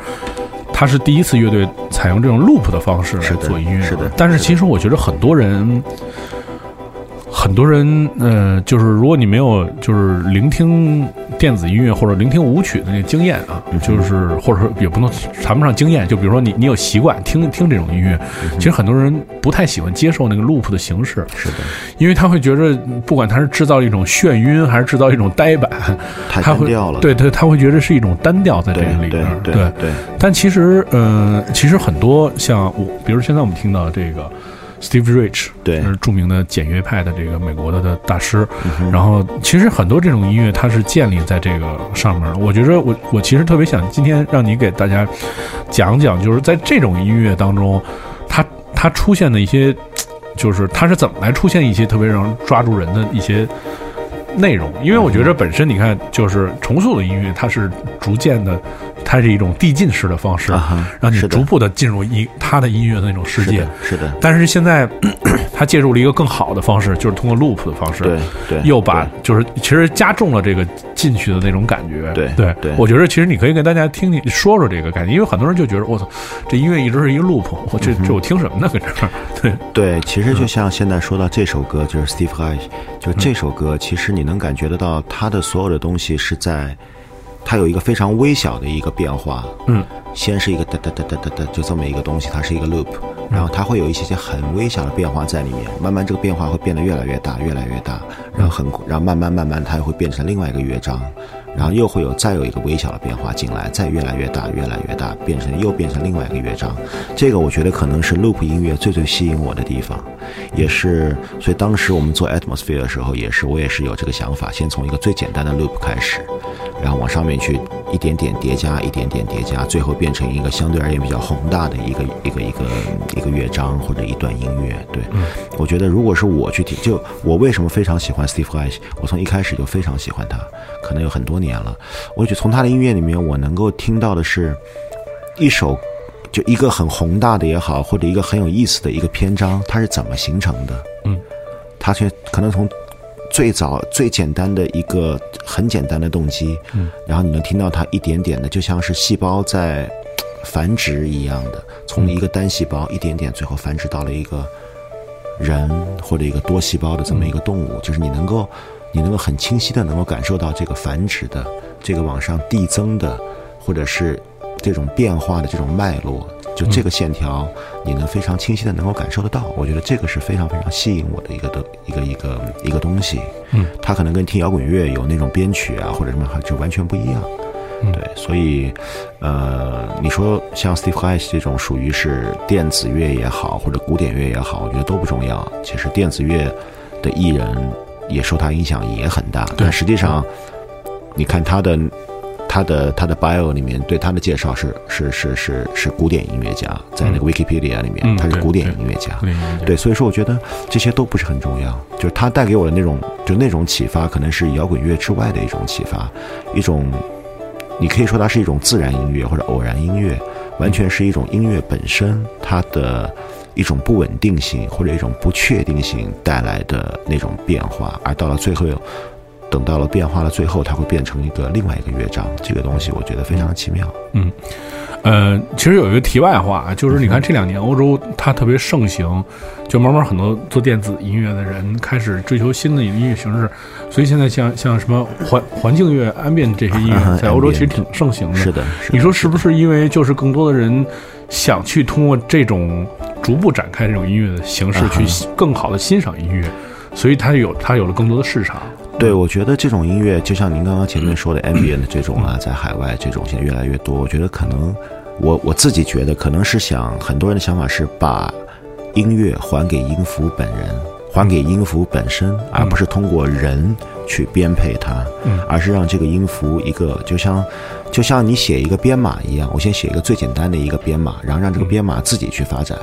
它是第一次乐队采用这种 loop 的方式来做音乐，是的但是其实我觉得很多人。很多人，呃，就是如果你没有就是聆听电子音乐或者聆听舞曲的那个经验啊，嗯就是或者说也不能谈不上经验，就比如说你你有习惯听听这种音乐，嗯其实很多人不太喜欢接受那个 loop 的形式，是的，因为他会觉着，不管他是制造一种眩晕，还是制造一种呆板，太他会单调了。对对，他会觉得是一种单调在这个里边儿。对对但其实，呃，其实很多像我，比如现在我们听到这个 Steve Rich，对是著名的简约派的这个美国的的大师。嗯然后，其实很多这种音乐它是建立在这个上面的。我觉得我我其实特别想今天让你给大家讲讲，就是在这种音乐当中，它它出现的一些，就是它是怎么来出现一些特别让人抓住人的一些。内容，因为我觉得本身你看，就是重塑的音乐，它是逐渐的，它是一种递进式的方式，啊让你逐步的进入一他的音乐的那种世界是的。，是的，但是现在，他介入了一个更好的方式，就是通过 loop 的方式，对对又把就是其实加重了这个进去的那种感觉。对对对我觉得其实你可以跟大家听听说说这个感觉，因为很多人就觉得我操，这音乐一直是一个 loop，我这这我听什么呢？搁这儿，对 对，其实就像现在说到这首歌，就是 Steve High，就这首歌，其实你能感觉得到他的所有的东西是在，它有一个非常微小的一个变化。嗯，先是一个哒哒哒哒哒哒，就这么一个东西，它是一个 loop，然后它会有一些些很微小的变化在里面，慢慢这个变化会变得越来越大，越来越大，然后很，然后慢慢慢慢它又会变成另外一个乐章。然后又会有再有一个微小的变化进来，再越来越大，越来越大，变成又变成另外一个乐章。这个我觉得可能是 loop 音乐最最吸引我的地方，也是所以当时我们做 atmosphere 的时候，也是我也是有这个想法，先从一个最简单的 loop 开始，然后往上面去一点点叠加，一点点叠加，最后变成一个相对而言比较宏大的一个一个一个一个乐章或者一段音乐。对，我觉得如果是我去听，就我为什么非常喜欢 Steve Reich，我从一开始就非常喜欢他，可能有很多年了。我觉得从他的音乐里面，我能够听到的是一首。就一个很宏大的也好，或者一个很有意思的一个篇章，它是怎么形成的？嗯，它却可能从最早最简单的一个很简单的动机，嗯，然后你能听到它一点点的，就像是细胞在繁殖一样的，从一个单细胞一点点，最后繁殖到了一个人或者一个多细胞的这么一个动物，就是你能够你能够很清晰的能够感受到这个繁殖的这个往上递增的，或者是这种变化的这种脉络，就这个线条，你能非常清晰的能够感受得到。我觉得这个是非常非常吸引我的一个的一个一个一个东西。嗯，它可能跟听摇滚乐有那种编曲啊或者什么就完全不一样。对，所以，呃，你说像 Steve Reich 这种属于是电子乐也好，或者古典乐也好，我觉得都不重要。其实电子乐的艺人也受他影响也很大，但实际上，你看他的他的他的 bio 里面对他的介绍是是是是是古典音乐家，在那个 Wikipedia 里面、嗯他是古典音乐家。对，所以说我觉得这些都不是很重要，就是他带给我的那种，就那种启发，可能是摇滚乐之外的一种启发，一种，你可以说它是一种自然音乐或者偶然音乐，完全是一种音乐本身它的一种不稳定性或者一种不确定性带来的那种变化，而到了最后，等到了变化了最后，它会变成一个另外一个乐章，这个东西我觉得非常的奇妙。嗯呃，其实有一个题外话，啊就是你看这两年欧洲它特别盛行，就慢慢很多做电子音乐的人开始追求新的音乐形式，所以现在像像什么环环境乐、安遍这些音啊乐，在欧洲其实挺盛行的。是的，是的你说是不是因为就是更多的人想去通过这种逐步展开这种音乐的形式去更好的欣赏音乐，所以它有它有了更多的市场。对，我觉得这种音乐，就像您刚刚前面说的 ambient 这种啊，在海外这种现在越来越多。我觉得可能，我我自己觉得可能是想，很多人的想法是把音乐还给音符本人，还给音符本身，而不是通过人去编配它，而是让这个音符一个就像就像你写一个编码一样，我先写一个最简单的一个编码，然后让这个编码自己去发展，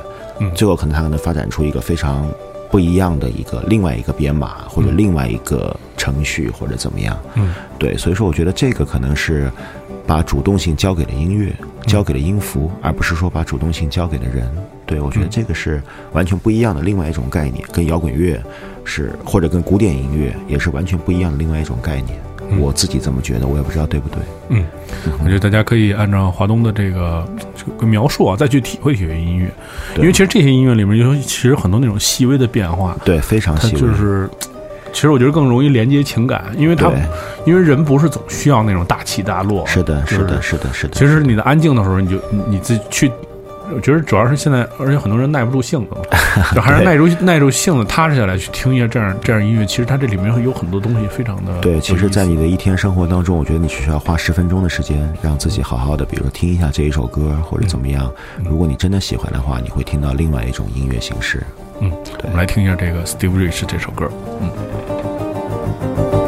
最后可能它能发展出一个非常不一样的一个另外一个编码或者另外一个程序或者怎么样。嗯，对，所以说我觉得这个可能是把主动性交给了音乐，交给了音符，而不是说把主动性交给了人。对，我觉得这个是完全不一样的另外一种概念，跟摇滚乐是或者跟古典音乐也是完全不一样的另外一种概念。我自己这么觉得，我也不知道对不对。嗯，我觉得大家可以按照华东的这个这个描述啊，再去体会体会音乐，因为其实这些音乐里面有其实很多那种细微的变化，对，非常细微。就是。其实我觉得更容易连接情感，因为他因为人不是总需要那种大起大落，是的，是的，是的，是的。其实你的安静的时候，你就你你自己去，我觉得主要是现在，而且很多人耐不住性子嘛，就还是耐住耐住性子，踏实下来去听一下这样这样音乐。其实它这里面有很多东西非常的对，其实，在你的一天生活当中，我觉得你只需要花十分钟的时间，让自己好好的，比如说听一下这一首歌，或者怎么样。如果你真的喜欢的话，你会听到另外一种音乐形式。嗯，我们来听一下这个 Steve Rich 这首歌，嗯。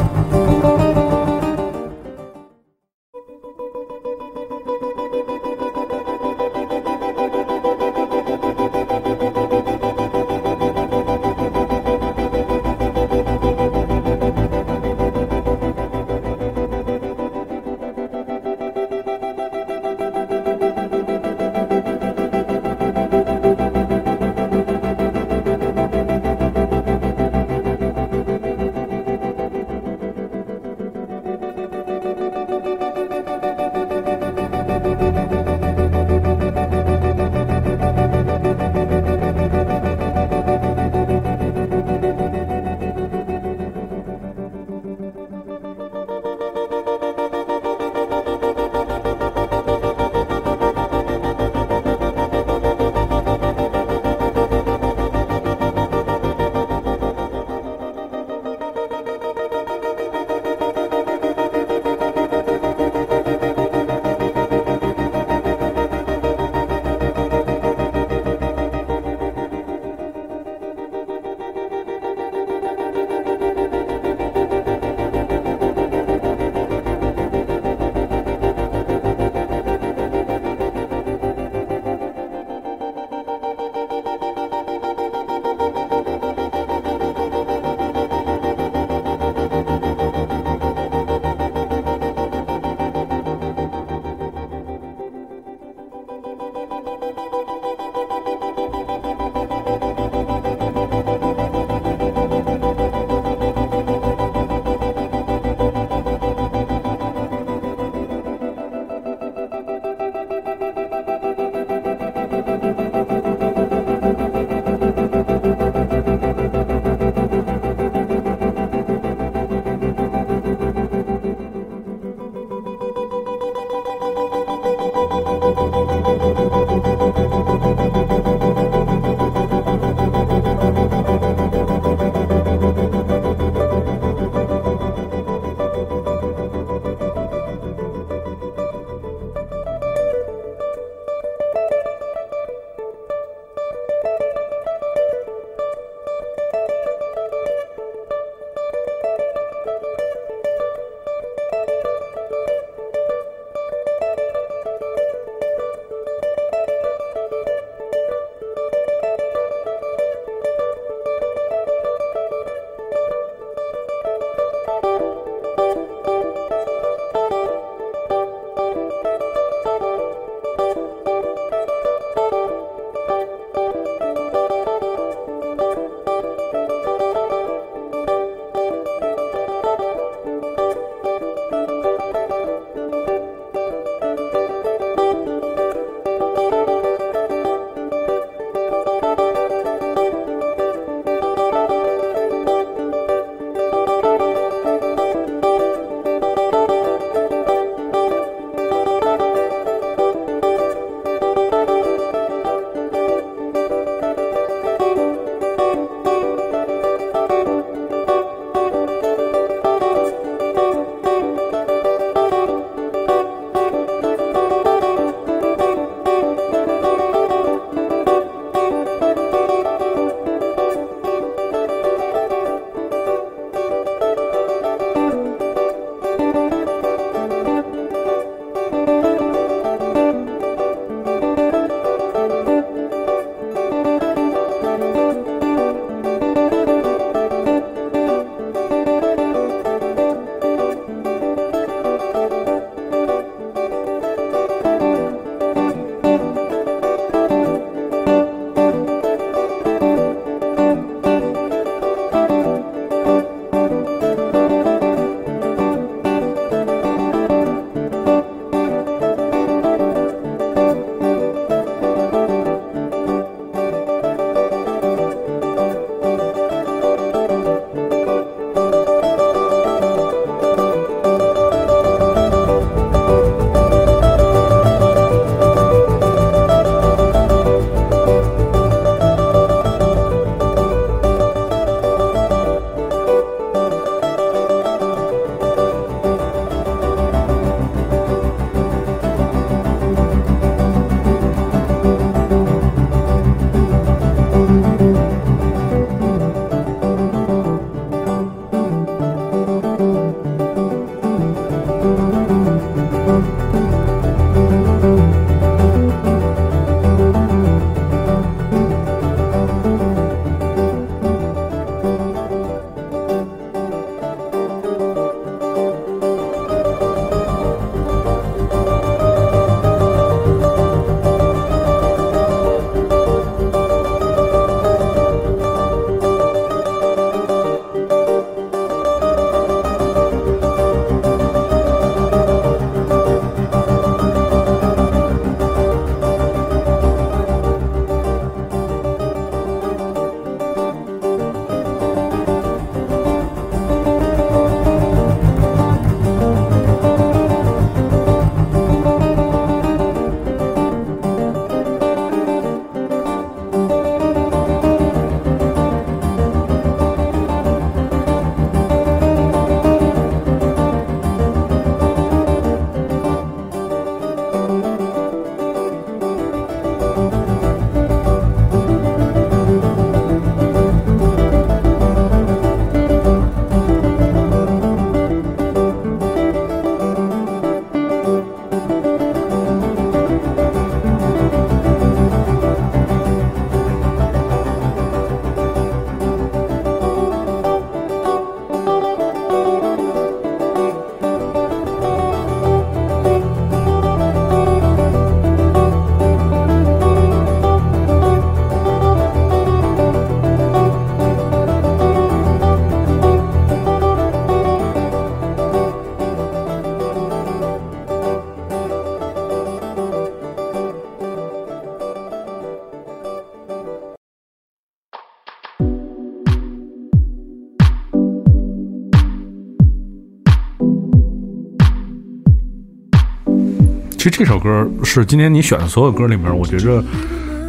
其实这首歌是今天你选的所有歌里面，我觉着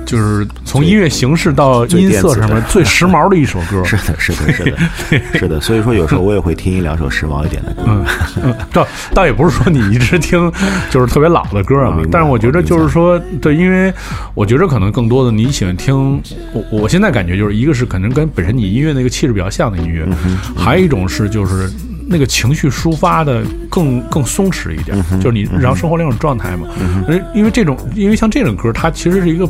就是从音乐形式到音色上面最时髦的一首歌。是的，是的，是的，是的。所以说，有时候我也会听一两首时髦一点的歌。嗯，嗯倒倒也不是说你一直听就是特别老的歌啊但是我觉得就是说，对，因为我觉得可能更多的你喜欢听，我我现在感觉就是一个是可能跟本身你音乐那个气质比较像的音乐，还有一种是就是。那个情绪抒发的更更松弛一点，就是你日常生活那种状态嘛。而因为这种，因为像这种歌，它其实是一个，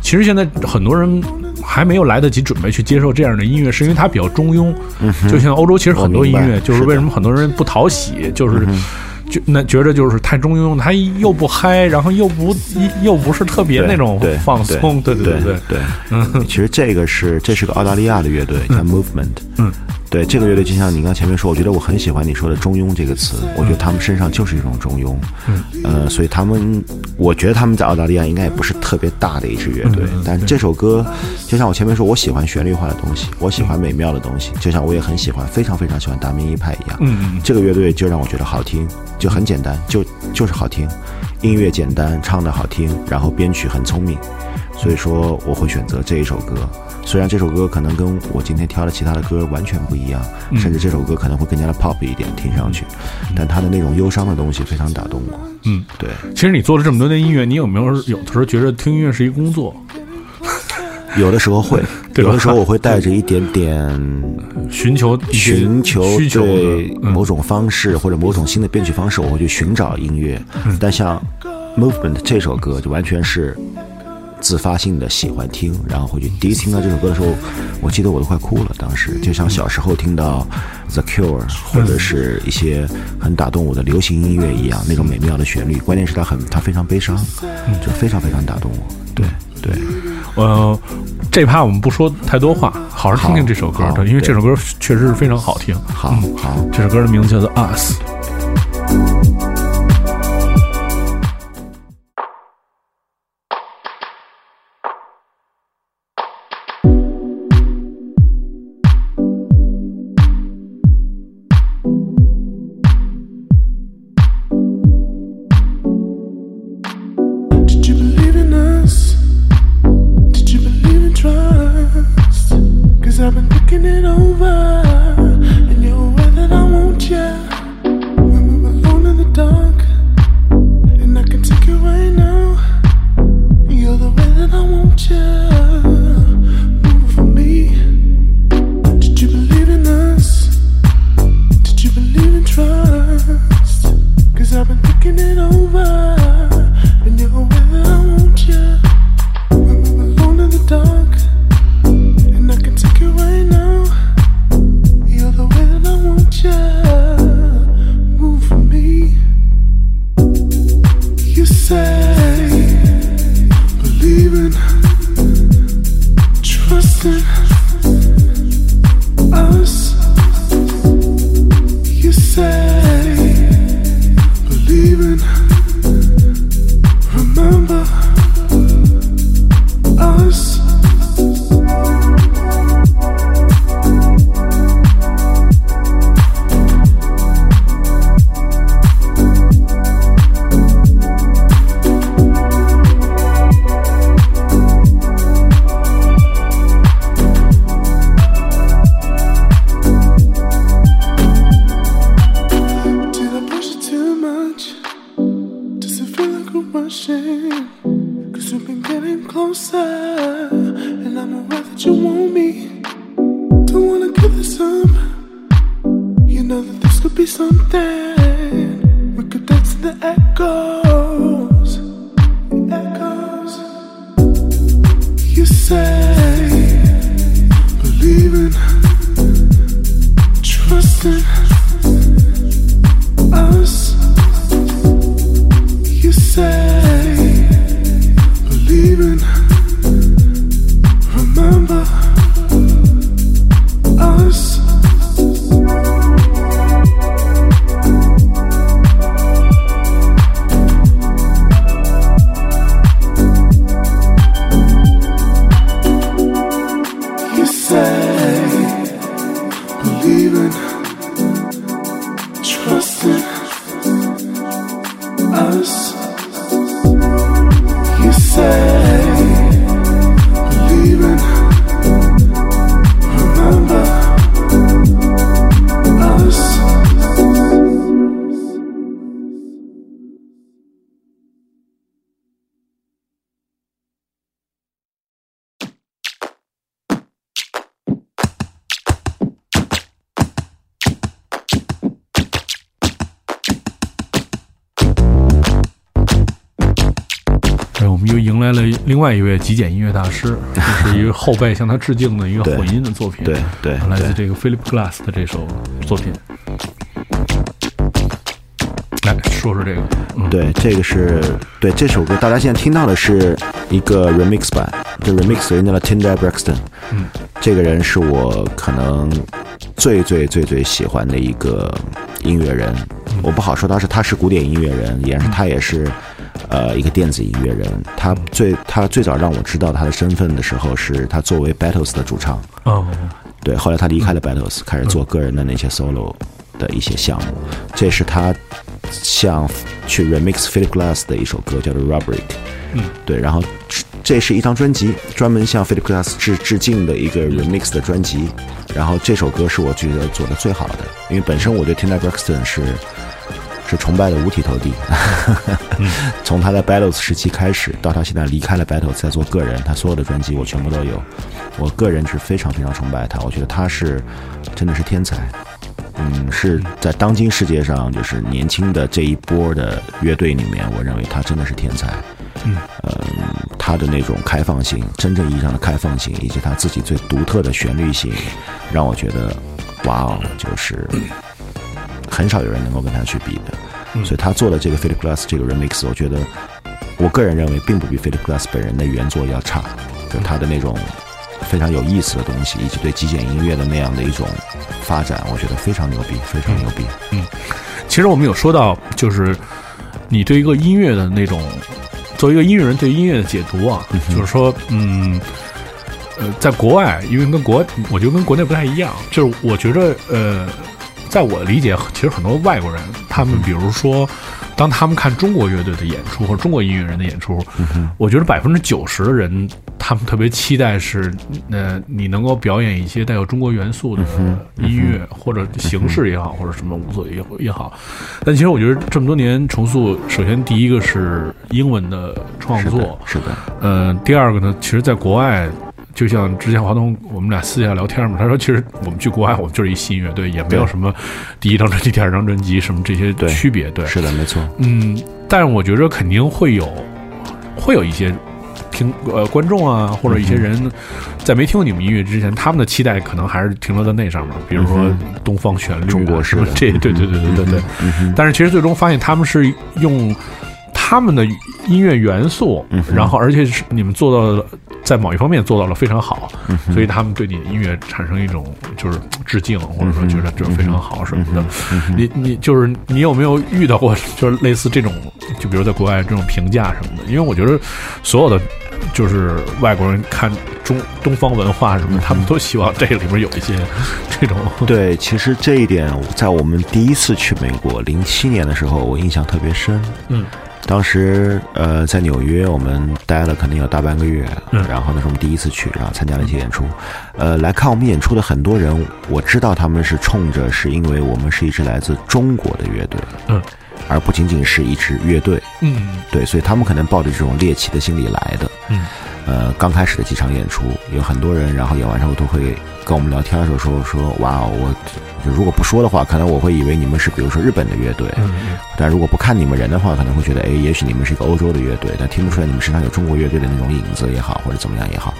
其实现在很多人还没有来得及准备去接受这样的音乐，是因为它比较中庸。就像欧洲，其实很多音乐，就是为什么很多人不讨喜，就是。觉那觉得就是太中庸，它又不嗨，然后又不又不是特别那种放松，对对对对，对。其实这个是这是个澳大利亚的乐队，叫 Movement。嗯，对，这个乐队就像你刚前面说，我觉得我很喜欢你说的“中庸”这个词，我觉得他们身上就是一种中庸。嗯，呃，所以他们，我觉得他们在澳大利亚应该也不是特别大的一支乐队，但这首歌就像我前面说，我喜欢旋律化的东西，我喜欢美妙的东西，就像我也很喜欢，非常非常喜欢达明一派一样。嗯嗯这个乐队就让我觉得好听，就很简单，就就是好听，音乐简单，唱的好听，然后编曲很聪明，所以说我会选择这一首歌。虽然这首歌可能跟我今天挑的其他的歌完全不一样，甚至这首歌可能会更加的 pop 一点，听上去，但它的那种忧伤的东西非常打动我。嗯。对，其实你做了这么多年音乐，你有没有有的时候觉得听音乐是一工作？有的时候会，对有的时候我会带着一点点寻求寻求对某种方式或者某种新的编曲方式，我会去寻找音乐。嗯但像《Movement》这首歌就完全是自发性的喜欢听，然后回去第一次听到这首歌的时候，我记得我都快哭了。当时就像小时候听到 The Cure 或者是一些很打动我的流行音乐一样，那种美妙的旋律。关键是它很，它非常悲伤，就非常非常打动我。对对，呃，这趴我们不说太多话，好好听听这首歌因为这首歌确实是非常好听。好好。这首歌的名字叫做《Us》。另外一位极简音乐大师，这是一个后辈向他致敬的一个混音的作品，对对来自这个 Philip Glass 的这首作品。来说说这个，嗯，对，这个是对这首歌，大家现在听到的是一个 remix 版，这 remix 人叫了 Tinder Braxton，嗯，这个人是我可能最最最最喜欢的一个音乐人，我不好说他是他是古典音乐人，也是他也是呃一个电子音乐人，他最他最早让我知道他的身份的时候，是他作为 Battles 的主唱，哦，对，后来他离开了 Battles，开始做个人的那些 solo 的一些项目。这是他像去 remix Philip Glass 的一首歌，叫做 Rubric。嗯，对，然后这这是一张专辑，专门向 Philip Glass 致致敬的一个 remix 的专辑。然后这首歌是我觉得做的最好的，因为本身我对 Tina Braxton 是是崇拜的五体投地。从他在 Battles 时期开始，到他现在离开了 Battles，在做个人，他所有的专辑我全部都有。我个人是非常非常崇拜他，我觉得他是真的是天才。嗯，是在当今世界上，就是年轻的这一波的乐队里面，我认为他真的是天才。嗯，他的那种开放性，真正意义上的开放性，以及他自己最独特的旋律性，让我觉得，哇哦，就是很少有人能够跟他去比的。所以他做的这个 Philip Glass 这个 remix，我觉得，我个人认为并不比 Philip Glass 本人的原作要差，就他的那种非常有意思的东西，以及对极简音乐的那样的一种发展，我觉得非常牛逼，非常牛逼。嗯其实我们有说到，就是你对一个音乐的那种，作为一个音乐人对音乐的解读啊，就是说，嗯，呃，在国外，因为跟国，我觉得跟国内不太一样，就是我觉着，呃，在我的理解，其实很多外国人，他们比如说，当他们看中国乐队的演出或者中国音乐人的演出，我觉得百分之九十的人，他们特别期待是，呃，你能够表演一些带有中国元素的音乐，或者形式也好，或者什么无所谓也也好。但其实我觉得这么多年重塑，首先第一个是英文的创作，是的，嗯，第二个呢，其实在国外，就像之前华东我们俩私下聊天嘛，他说其实我们去国外，我们就是一新乐队，也没有什么第一张专辑、第二张专辑什么这些区别，对，是的，没错。嗯，但是我觉得肯定会有，会有一些听呃观众啊，或者一些人在没听过你们音乐之前，他们的期待可能还是停留在那上面，比如说东方旋律啊、中国式么这，对对对对对对。但是其实最终发现他们是用他们的音乐元素，然后而且是你们做到了。在某一方面做到了非常好，所以他们对你的音乐产生一种就是致敬，或者说觉得就是非常好什么的。你你就是你有没有遇到过就是类似这种，就比如在国外这种评价什么的？因为我觉得所有的就是外国人看中东方文化什么，他们都希望这里面有一些 这种对，其实这一点在我们第一次去美国零七年的时候，我印象特别深。嗯，当时呃在纽约，我们待了可能有大半个月，嗯。然后那是我们第一次去，然后参加了一些演出。呃，来看我们演出的很多人，我知道他们是冲着是因为我们是一支来自中国的乐队，嗯，而不仅仅是一支乐队，嗯对，所以他们可能抱着这种猎奇的心理来的。嗯，呃，刚开始的几场演出，有很多人，然后演完之后都会跟我们聊天的时候说说，哇哦，我如果不说的话，可能我会以为你们是比如说日本的乐队，嗯但如果不看你们人的话，可能会觉得，哎，也许你们是一个欧洲的乐队，但听不出来你们身上有中国乐队的那种影子也好，或者怎么样也好。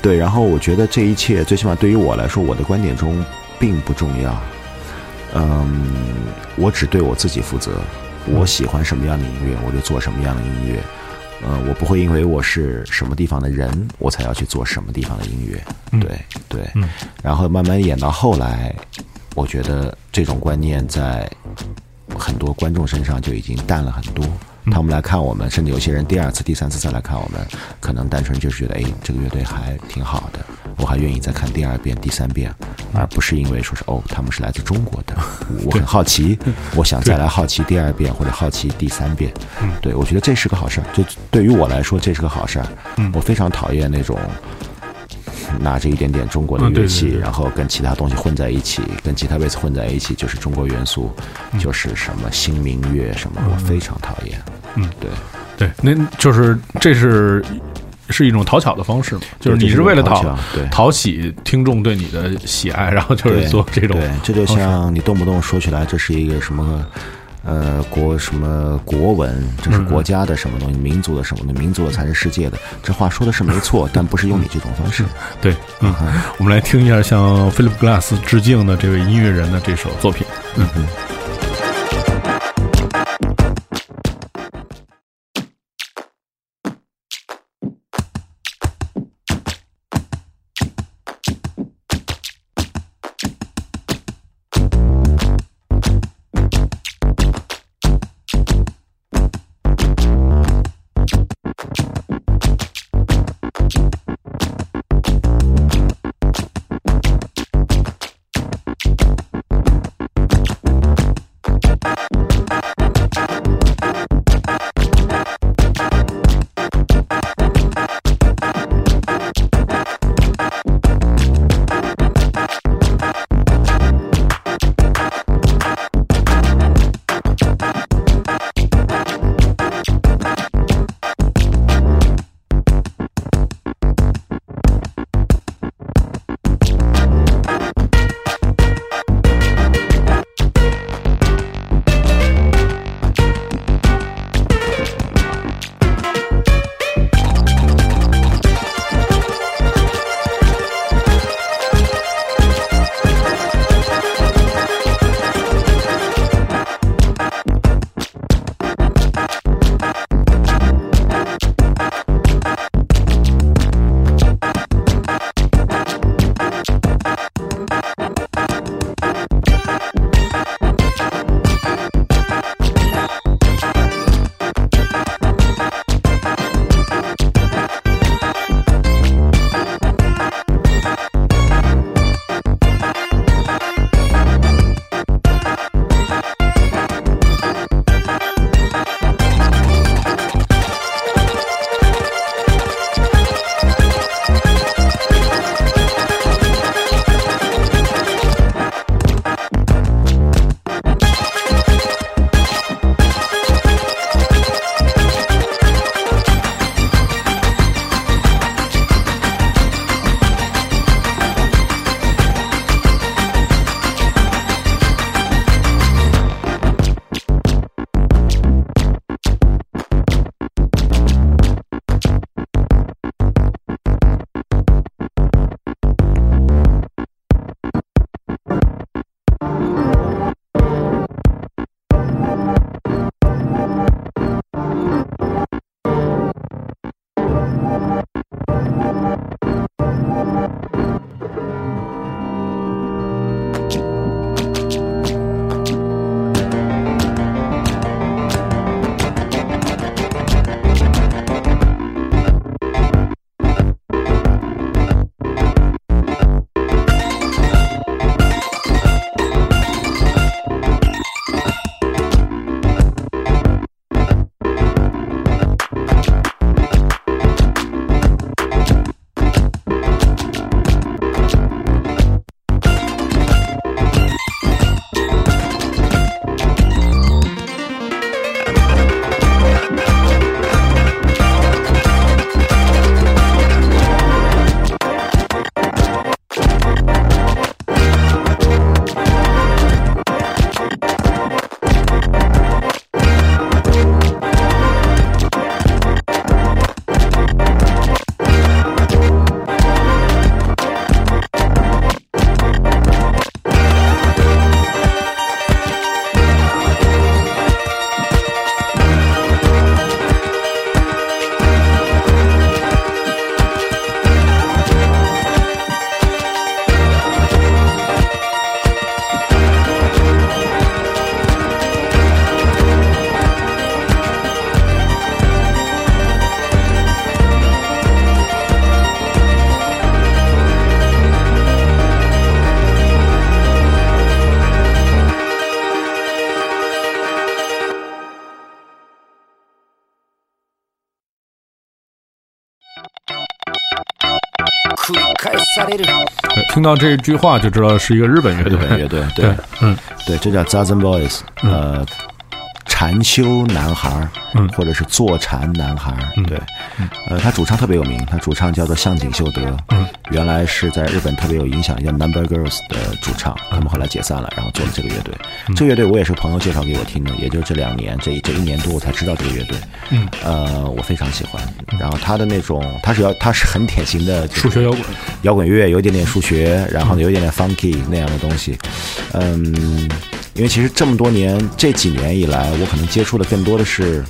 对，然后我觉得这一切，最起码对于我来说，我的观点中并不重要。嗯，我只对我自己负责。我喜欢什么样的音乐，我就做什么样的音乐。呃，我不会因为我是什么地方的人，我才要去做什么地方的音乐。对对，嗯然后慢慢演到后来，我觉得这种观念在很多观众身上就已经淡了很多。他们来看我们，甚至有些人第二次、第三次再来看我们，可能单纯就是觉得，哎，这个乐队还挺好的，我还愿意再看第二遍、第三遍，而不是因为说是哦，他们是来自中国的，我很好奇，我想再来好奇第二遍或者好奇第三遍。对，我觉得这是个好事儿，就对于我来说，这是个好事儿。我非常讨厌那种。拿着一点点中国的乐器，然后跟其他东西混在一起，跟吉他贝斯混在一起，就是中国元素，就是什么新民乐什么，我非常讨厌。嗯，对，对，那就是这是是一种讨巧的方式嘛，就是你是为了讨对。讨喜听众对你的喜爱，然后就是做这种对，这就像你动不动说起来，这是一个什么呃国什么国文，这是国家的什么东西，民族的什么东西，民族的才是世界的。这话说的是没错，但不是用你这种方式。对，嗯，我们来听一下向 Philip Glass 致敬的这位音乐人的这首作品。嗯嗯。听到这句话就知道是一个日本乐队。日本乐队，对。对，嗯，对，这叫 Zazen Boys，呃，禅修男孩儿，嗯。或者是坐禅男孩对，呃，他主唱特别有名，他主唱叫做向井秀德，嗯，原来是在日本特别有影响，叫 Number Girls 的主唱，他们后来解散了，然后做了这个乐队。嗯。这个乐队我也是朋友介绍给我听的，也就是这两年，这这一年多我才知道这个乐队。嗯，呃，我非常喜欢。然后他的那种，他是要他是很典型的数学摇滚，摇滚乐，有一点点数学，然后有一点点 funky 那样的东西。嗯，因为其实这么多年，这几年以来，我可能接触的更多的是，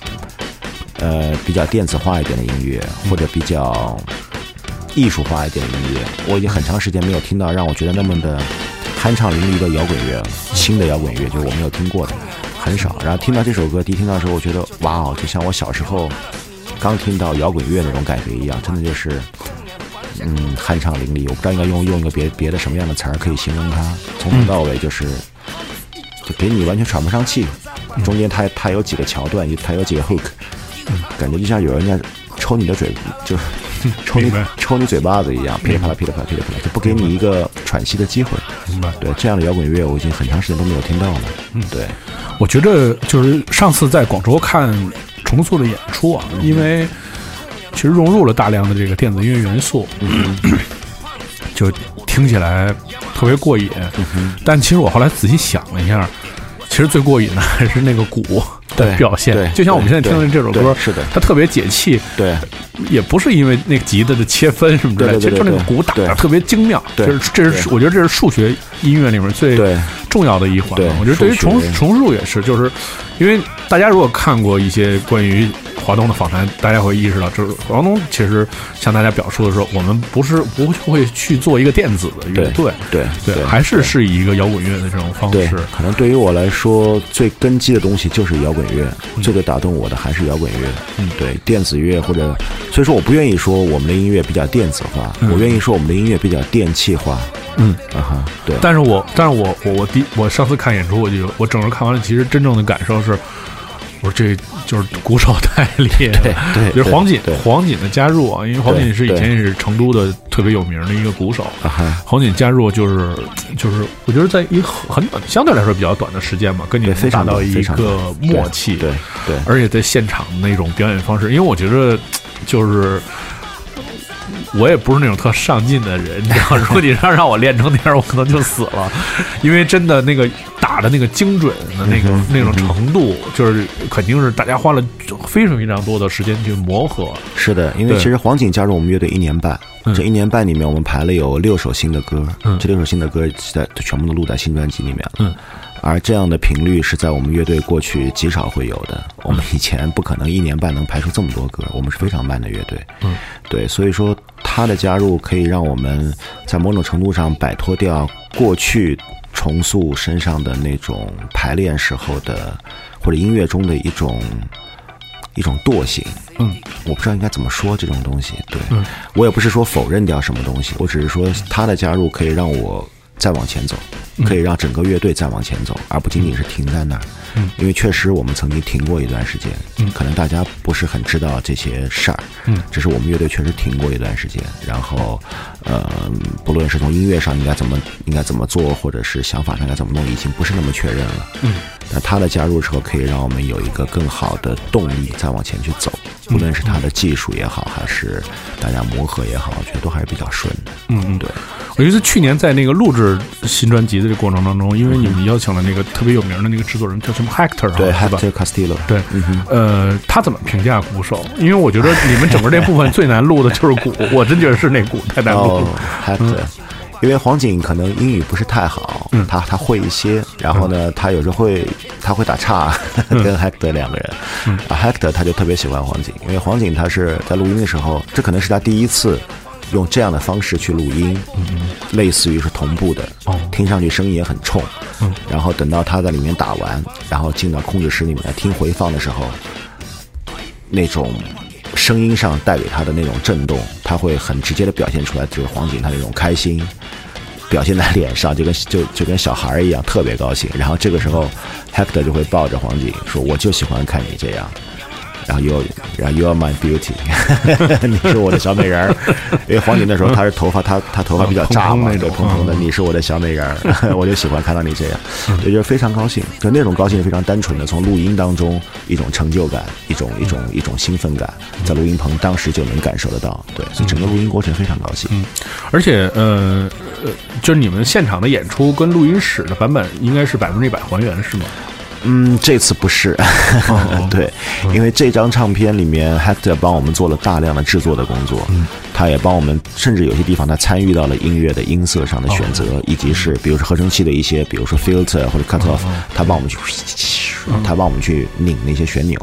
呃，比较电子化一点的音乐，或者比较艺术化一点的音乐。我已经很长时间没有听到让我觉得那么的酣畅淋漓的摇滚乐了，新的摇滚乐就是我没有听过的，很少。然后听到这首歌，第一听到的时候，我觉得哇哦，就像我小时候刚听到摇滚乐那种感觉一样，真的就是。嗯，酣畅淋漓，我不知道应该用用一个别别的什么样的词儿可以形容它。从头到尾就是，就给你完全喘不上气。中间它它有几个桥段，它有几个 hook，感觉就像有人在抽你的嘴，就是 抽你抽你嘴巴子一样，噼里啪啦噼里啪啦噼里啪啦，就不给你一个喘息的机会。明白？对，这样的摇滚乐我已经很长时间都没有听到了。嗯，对，我觉得就是上次在广州看重塑的演出啊，因为其实融入了大量的这个电子音乐元素，就听起来特别过瘾。但其实我后来仔细想了一下，其实最过瘾的还是那个鼓。的对表现对。就像我们现在听的这首歌，是的它特别解气，对，也不是因为那个吉他的切分什么之类的，其对对对实就那个鼓打的特别精妙。对这是这是我觉得这是数学音乐里面最重要的一环对。我觉得对于重重塑也是，就是因为大家如果看过一些关于华东的访谈，大家会意识到，就是华东其实向大家表述的时候，我们不是不会去做一个电子的乐队，对对，还是是以一个摇滚乐的这种方式。，可能对于我来说，最根基的东西就是摇滚乐，嗯。最最打动我的还是摇滚乐。嗯，对，电子乐或者，所以说我不愿意说我们的音乐比较电子化，我愿意说我们的音乐比较电气化。嗯。啊哈，对，但是我，但是我，我，我第我上次看演出，我就我整个看完了，其实真正的感受是，我说这就是鼓手太厉害了。对对就是黄锦黄锦的加入啊，因为黄锦是以前也是成都的特别有名的一个鼓手。黄锦加入就是就是，我觉得在一个很短相对来说比较短的时间嘛，跟你达到一个默契。对对而且在现场那种表演方式，因为我觉得就是。我也不是那种特上进的人，你知道，如果你让让我练成那样，我可能就死了，因为真的那个打的那个精准的那个、那种程度，就是肯定是大家花了非常非常多的时间去磨合。是的，因为其实黄景加入我们乐队一年半，嗯这一年半里面我们排了有六首新的歌，嗯这六首新的歌在全部都录在新专辑里面了。嗯，而这样的频率是在我们乐队过去极少会有的。我们以前不可能一年半能排出这么多歌，我们是非常慢的乐队。嗯，对，所以说他的加入可以让我们在某种程度上摆脱掉过去重塑身上的那种排练时候的或者音乐中的一种一种惰性。嗯，我不知道应该怎么说这种东西。对，嗯我也不是说否认掉什么东西，我只是说他的加入可以让我再往前走，可以让整个乐队再往前走，而不仅仅是停在那儿。嗯，因为确实我们曾经停过一段时间，嗯。可能大家不是很知道这些事儿，嗯。只是我们乐队确实停过一段时间，然后，呃，不论是从音乐上应该怎么应该怎么做，或者是想法上该怎么弄，已经不是那么确认了。嗯，那他的加入之后，可以让我们有一个更好的动力再往前去走，嗯。无论是他的技术也好，还是大家磨合也好，我觉得都还是比较顺的。嗯嗯，对，我觉得去年在那个录制新专辑的这个过程当中，因为你们邀请了那个特别有名的那个制作人叫什么 Hector 啊对？，Hector Castillo，对，嗯。呃，他怎么评价鼓手？因为我觉得你们整个这部分最难录的就是鼓，我真觉得是那鼓太难录哦了。，Hector，、因为黄景可能英语不是太好，嗯他他会一些，然后呢，他有时候会他会打岔，跟 Hector 两个人，嗯啊，Hector 他就特别喜欢黄景，因为黄景他是在录音的时候，这可能是他第一次用这样的方式去录音，类似于是同步的，嗯哦听上去声音也很冲，嗯然后等到他在里面打完，然后进到控制室里面来听回放的时候，那种声音上带给他的那种震动，他会很直接的表现出来，就是黄景他那种开心，表现在脸上，就跟就就跟小孩儿一样，特别高兴。然后这个时候，Hector 就会抱着黄景说：“我就喜欢看你这样。”然后 you，然后 you are my beauty，你是我的小美人儿。因为黄景那时候他是头发，他他头发比较炸嘛，那种对蓬蓬的，嗯你是我的小美人儿，我就喜欢看到你这样，也就是非常高兴。就那种高兴是非常单纯的，从录音当中一种成就感，一种一种一种兴奋感，在录音棚当时就能感受得到。对，所以整个录音过程非常高兴。而且呃呃，就是你们现场的演出跟录音室的版本应该是百分之一百还原是吗？嗯，这次不是，哦。对，因为这张唱片里面，Hector 帮我们做了大量的制作的工作，嗯。他也帮我们，甚至有些地方他参与到了音乐的音色上的选择，哦。以及是比如说合成器的一些，比如说 filter 或者 cut off，、他哦帮我们去，他帮我们去拧那些旋钮，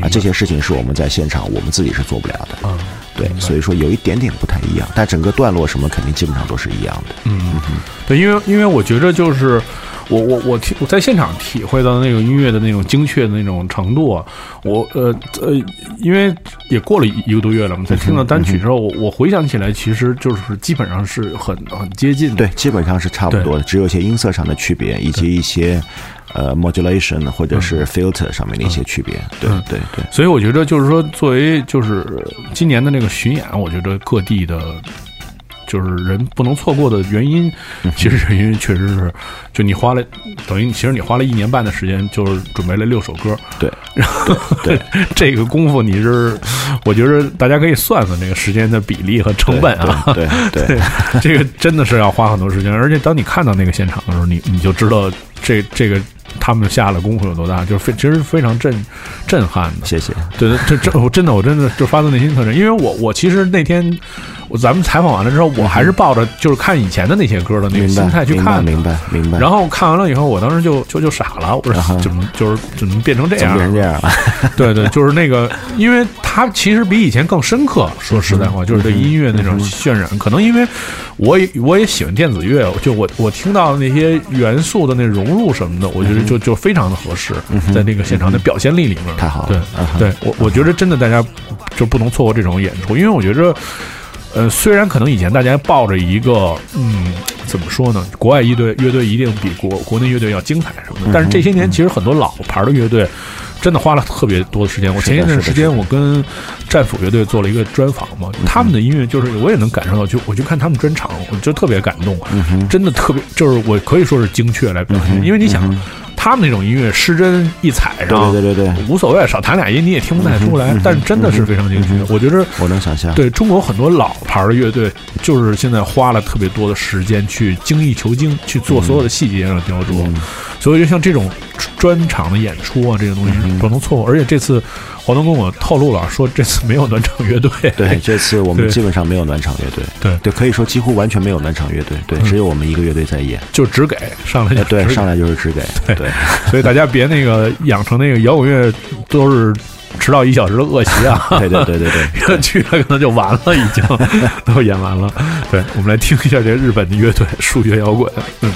啊，这些事情是我们在现场我们自己是做不了的，嗯对，所以说有一点点不太一样，但整个段落什么肯定基本上都是一样的。嗯，对，因为因为我觉着就是我我我听我在现场体会到那个音乐的那种精确的那种程度啊，我呃呃，因为也过了一一个多月了嘛，在听到单曲之后，我我回想起来，其实就是基本上是很很接近的。对，基本上是差不多的，只有一些音色上的区别，以及一些呃 modulation 或者是 filter 上面的一些区别。对嗯对对，所以我觉得就是说，作为就是今年的那个巡演，我觉得各地的。就是人不能错过的原因，其实是因为确实是，就你花了等于其实你花了一年半的时间，就是准备了六首歌，对，然后对 这个功夫你是，我觉得大家可以算算这个时间的比例和成本啊。对对对对，这个真的是要花很多时间，而且当你看到那个现场的时候，你你就知道这这个他们下了功夫有多大，就是非其实非常震震撼的。谢谢。对，这这我真的我真的就发自内心特震，因为我我其实那天我咱们采访完了之后，我还是抱着就是看以前的那些歌的那个心态去看。明白明白。然后看完了以后，我当时就就就傻了，我说怎么就是怎么变成这样变成这样了？对对，就是那个，因为它其实比以前更深刻。说实在话，就是对音乐那种渲染，可能因为我也我也喜欢电子乐，就我我听到那些元素的那融入什么的，我觉得就就非常的合适，在那个现场的表现力里面。太好了对对，我我觉得真的大家就不能错过这种演出，因为我觉着。呃，虽然可能以前大家抱着一个，嗯，怎么说呢？国外乐队乐队一定比国国内乐队要精彩什么的，但是这些年其实很多老牌的乐队真的花了特别多的时间。我前一段时间我跟战斧乐队做了一个专访嘛，他们的音乐就是我也能感受到，就我去看他们专场，我就特别感动，真的特别，就是我可以说是精确来表现，因为你想。他们那种音乐失真一踩上，对对对对对无所谓，少弹俩音你也听不太出来，但是真的是非常精确。我觉得我能想象。对中国很多老牌的乐队，就是现在花了特别多的时间去精益求精，去做所有的细节上的雕琢。所以就像这种专场的演出啊，这个东西不能错过。而且这次华东跟我透露了，说这次没有暖场乐队。对，这次我们基本上没有暖场乐队。对对，可以说几乎完全没有暖场乐队。对，只有我们一个乐队在演。就只给上来就哎，对，上来就是只给。对，所以大家别那个养成那个摇滚乐都是迟到一小时的恶习啊。对对对对对。去了可能就完了，已经都演完了。对，我们来听一下这日本的乐队数学摇滚。嗯。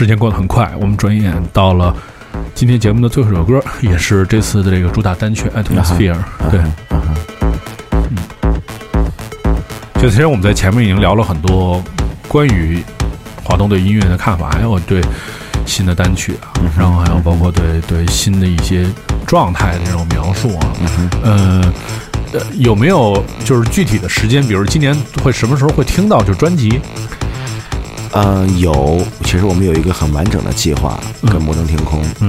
时间过得很快，我们转眼到了今天节目的最后一首歌，也是这次的这个主打单曲《Atmosphere》。对，嗯，就其实我们在前面已经聊了很多关于华东对音乐的看法，还有对新的单曲啊，然后还有包括对对新的一些状态的这种描述啊，嗯。呃，有没有就是具体的时间？比如今年会什么时候会听到就专辑？嗯，有，其实我们有一个很完整的计划跟摩登天空。嗯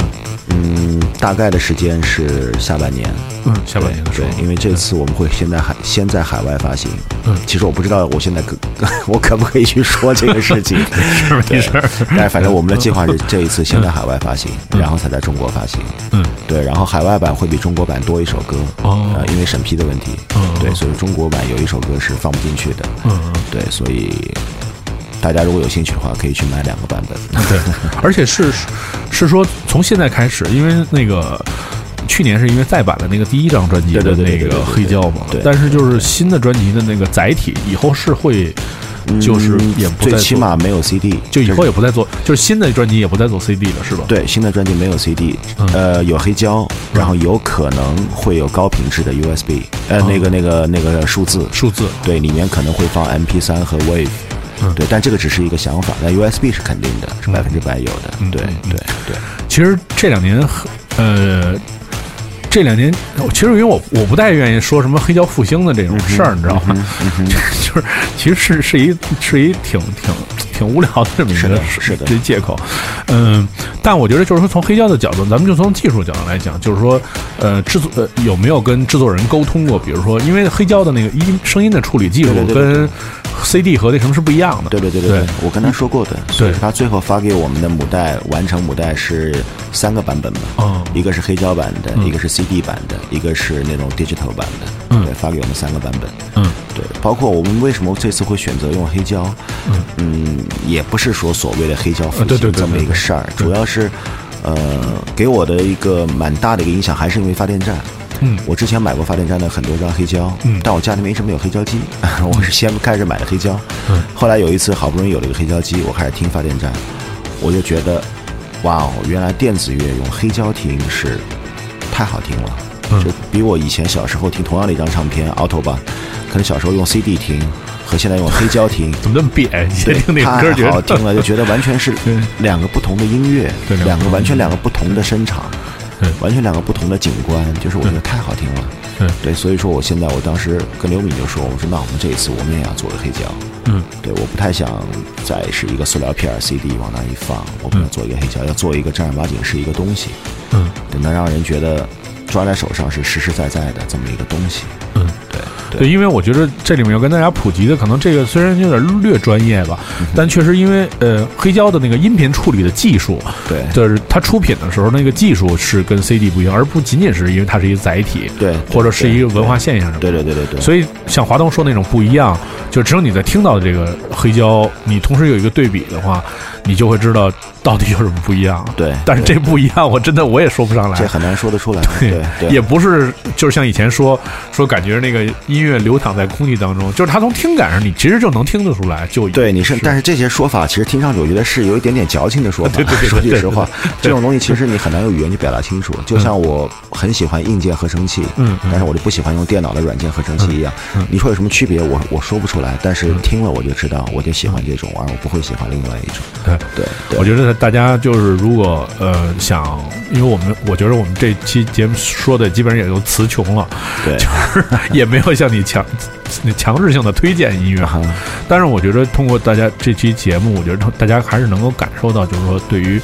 嗯，大概的时间是下半年。嗯，下半年对因为这次我们会先在海先在海外发行。嗯其实我不知道我现在可 我可不可以去说这个事情。是 没事儿。但是反正我们的计划是这一次先在海外发行，然后才在中国发行。嗯对，然后海外版会比中国版多一首歌。哦呃，因为审批的问题。嗯对，所以中国版有一首歌是放不进去的。嗯嗯。对，所以大家如果有兴趣的话，可以去买两个版本。对，而且是是说从现在开始，因为那个去年是因为再版了那个第一张专辑的那个黑胶嘛，对。但是就是新的专辑的那个载体以后是会，就是嗯也不再最起码没有 CD，就以后也不再做，就是新的专辑也不再做 CD 了，是吧？对，新的专辑没有 CD，、嗯。呃，有黑胶，然后有可能会有高品质的 USB，呃，哦那个那个那个数字，数字，对，里面可能会放 MP 3和 Wave，、嗯。对，但这个只是一个想法，但 USB 是肯定的，是百分之百有的，嗯对对对，其实这两年，呃，这两年，其实因为我我不太愿意说什么黑胶复兴的这种事儿，你知道吗？就是其实是是一是一挺挺挺无聊的这么一个是的是的。这借口。嗯，但我觉得就是说从黑胶的角度，咱们就从技术角度来讲，就是说，呃，制作呃有没有跟制作人沟通过？比如说，因为黑胶的那个音声音的处理技术对对对对。跟 CD 和那什么是不一样的。对对对对对，我跟他说过的，所以对他最后发给我们的母带完成母带是三个版本嘛，哦。一个是黑胶版的，嗯。一个是 CD 版的，一个是那种 digital 版的，嗯对，发给我们三个版本，嗯。对，包括我们为什么这次会选择用黑胶，嗯。也不是说所谓的黑胶复兴这么一个事儿，主要是，呃，给我的一个蛮大的一个影响，还是因为发电站。嗯。我之前买过发电站的很多张黑胶，嗯。但我家里面一直没有黑胶机，我是先开始买的黑胶，嗯。后来有一次好不容易有了一个黑胶机，我开始听发电站，我就觉得，哇哦，原来电子乐用黑胶听是太好听了，嗯。就比我以前小时候听同样的一张唱片 Auto 吧，可能小时候用 CD 听和现在用黑胶听。怎么那么瘪？你对，听那歌太好听了，就觉得完全是 两个不同的音乐对，两个完全两个不同的声场。对，完全两个不同的景观，就是我觉得太好听了。对对，所以说我现在我当时跟刘敏就说，我说那我们这一次我们也要做个黑胶。嗯对，我不太想再是一个塑料片儿 CD 往那一放，我们要做一个黑胶，要做一个正儿八经是一个东西，嗯对，能让人觉得抓在手上是实实在在的这么一个东西。嗯。对对，因为我觉得这里面要跟大家普及的，可能这个虽然有点略专业吧，嗯但确实因为呃黑胶的那个音频处理的技术，对就是它出品的时候那个技术是跟 CD 不一样，而不仅仅是因为它是一个载体，对或者是一个文化现象什么的。对对对对对，所以像华东说那种不一样，就只有你在听到的这个黑胶，你同时有一个对比的话，你就会知道到底有什么不一样。对但是这不一样，我真的我也说不上来。这很难说得出来。对对，也不是，就是像以前说说，感觉那个音乐流淌在空气当中，就是它从听感上，你其实就能听得出来。就对，你是，但是这些说法其实听上去，我觉得是有一点点矫情的说法。对对说句实话这种东西其实你很难用语言去表达清楚。就像我很喜欢硬件合成器，嗯嗯但是我就不喜欢用电脑的软件合成器一样嗯嗯。你说有什么区别？我我说不出来，但是听了我就知道，我就喜欢这种，而我不会喜欢另外一种。对对，对我觉得大家就是如果呃想，因为我们我觉得我们这期节目说的基本上也都词穷了，对，就是也没有向你强你强制性的推荐音乐。啊但是我觉得通过大家这期节目，我觉得大家还是能够感受到，就是说对于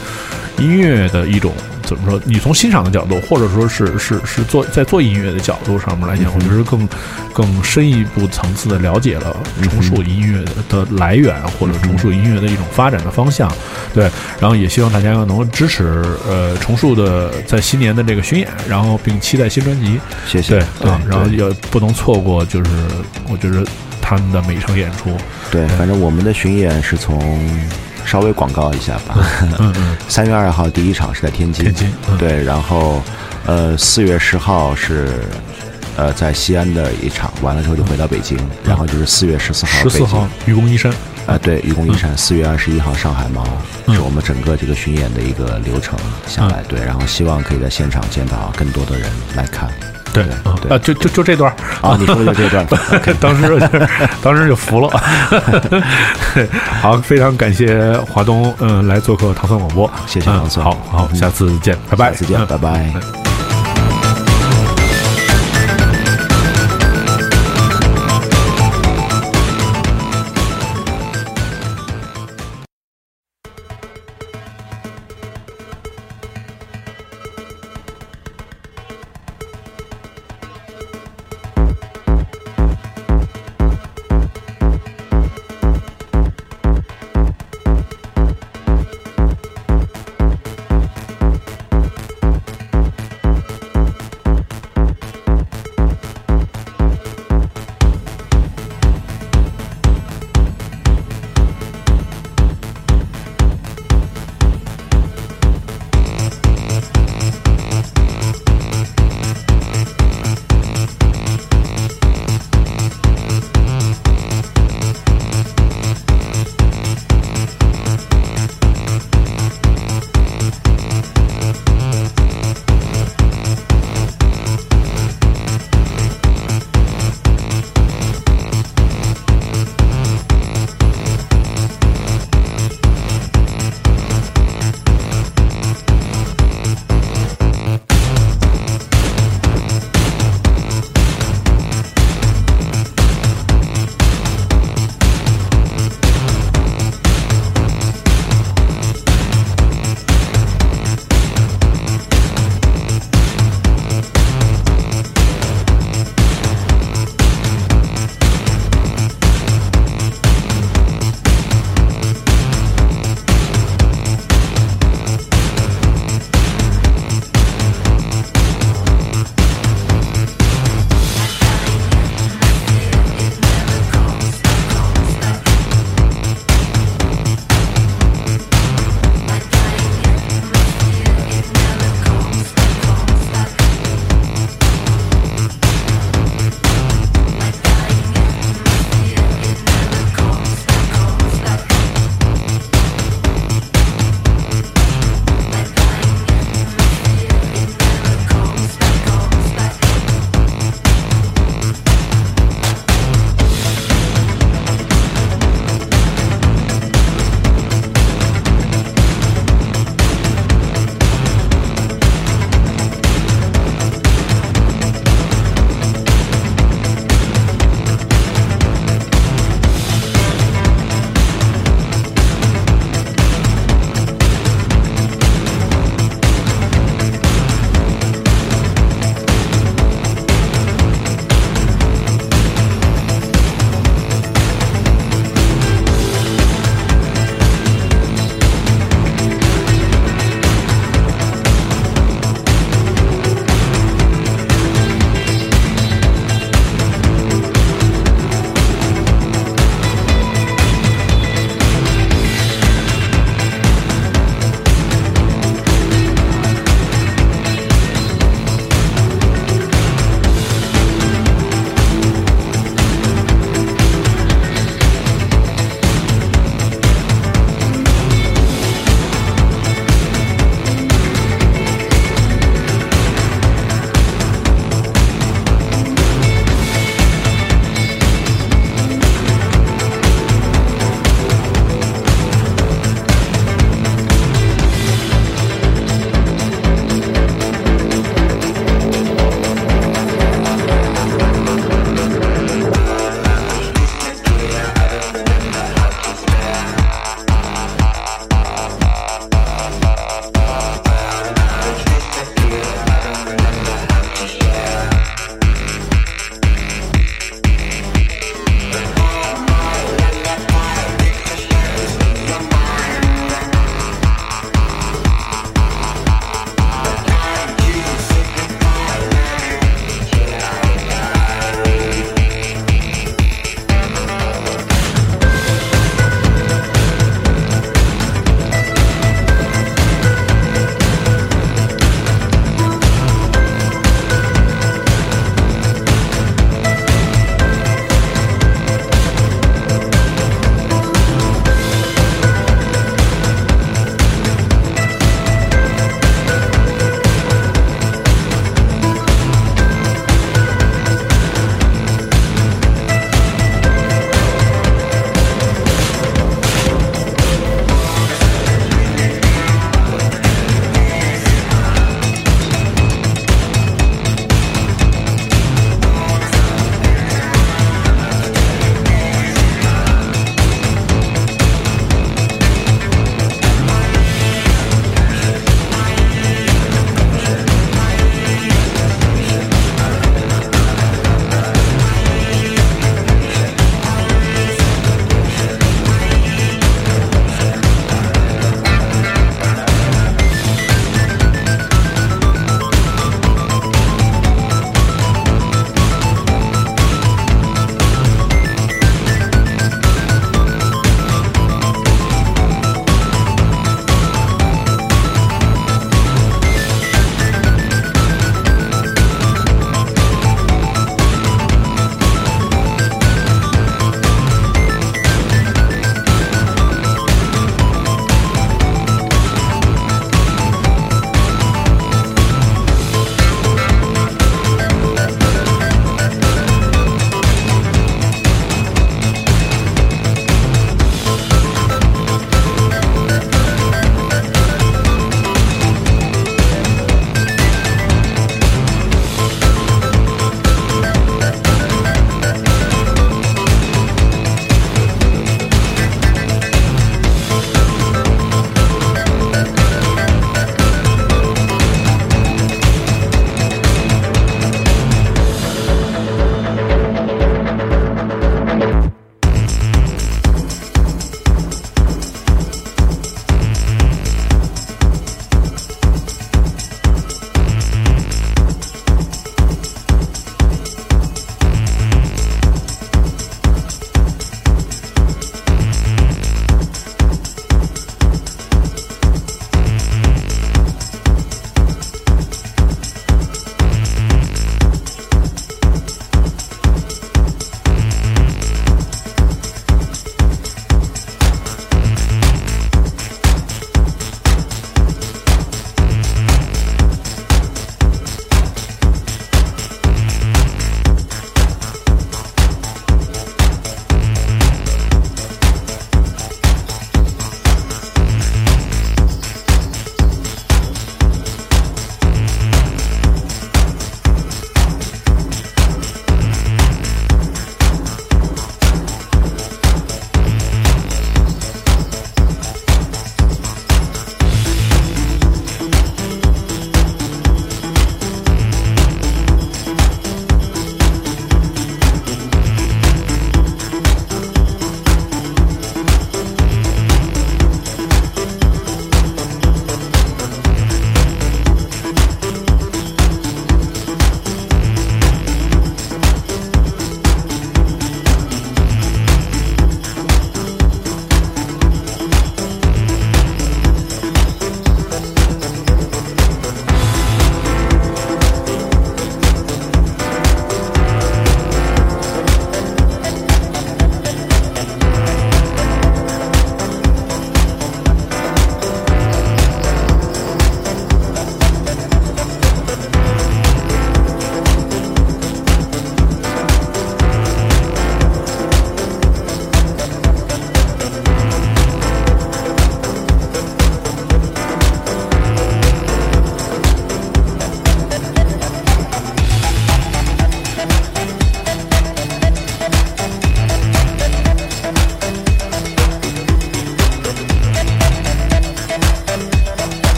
音乐的一种怎么说？你从欣赏的角度，或者说是是是做在做音乐的角度上面来讲，我觉得更更深一步层次的了解了重塑音乐的的来源，或者重塑音乐的一种发展的方向。对，然后也希望大家能够支持呃重塑的在新年的这个巡演，然后并期待新专辑。谢谢。对啊，然后对也不能错过，就是我觉得他们的每一场演出。对，反正我们的巡演是从稍微广告一下吧。嗯嗯，三月二号第一场是在天津，天津嗯。对，然后呃四月十号是呃在西安的一场，完了之后就回到北京，然后就是四月十四号北京十四号愚公移山，啊，对，愚公移山，四月二十一号上海猫，嗯。是我们整个这个巡演的一个流程下来，对，然后希望可以在现场见到更多的人来看。对啊，就就就这段啊，你说的就这段 当时就 当时就服了。好，非常感谢华东，嗯、来做客糖蒜广播，谢谢嗯糖蒜好好，下次见，拜拜，再见，嗯拜拜。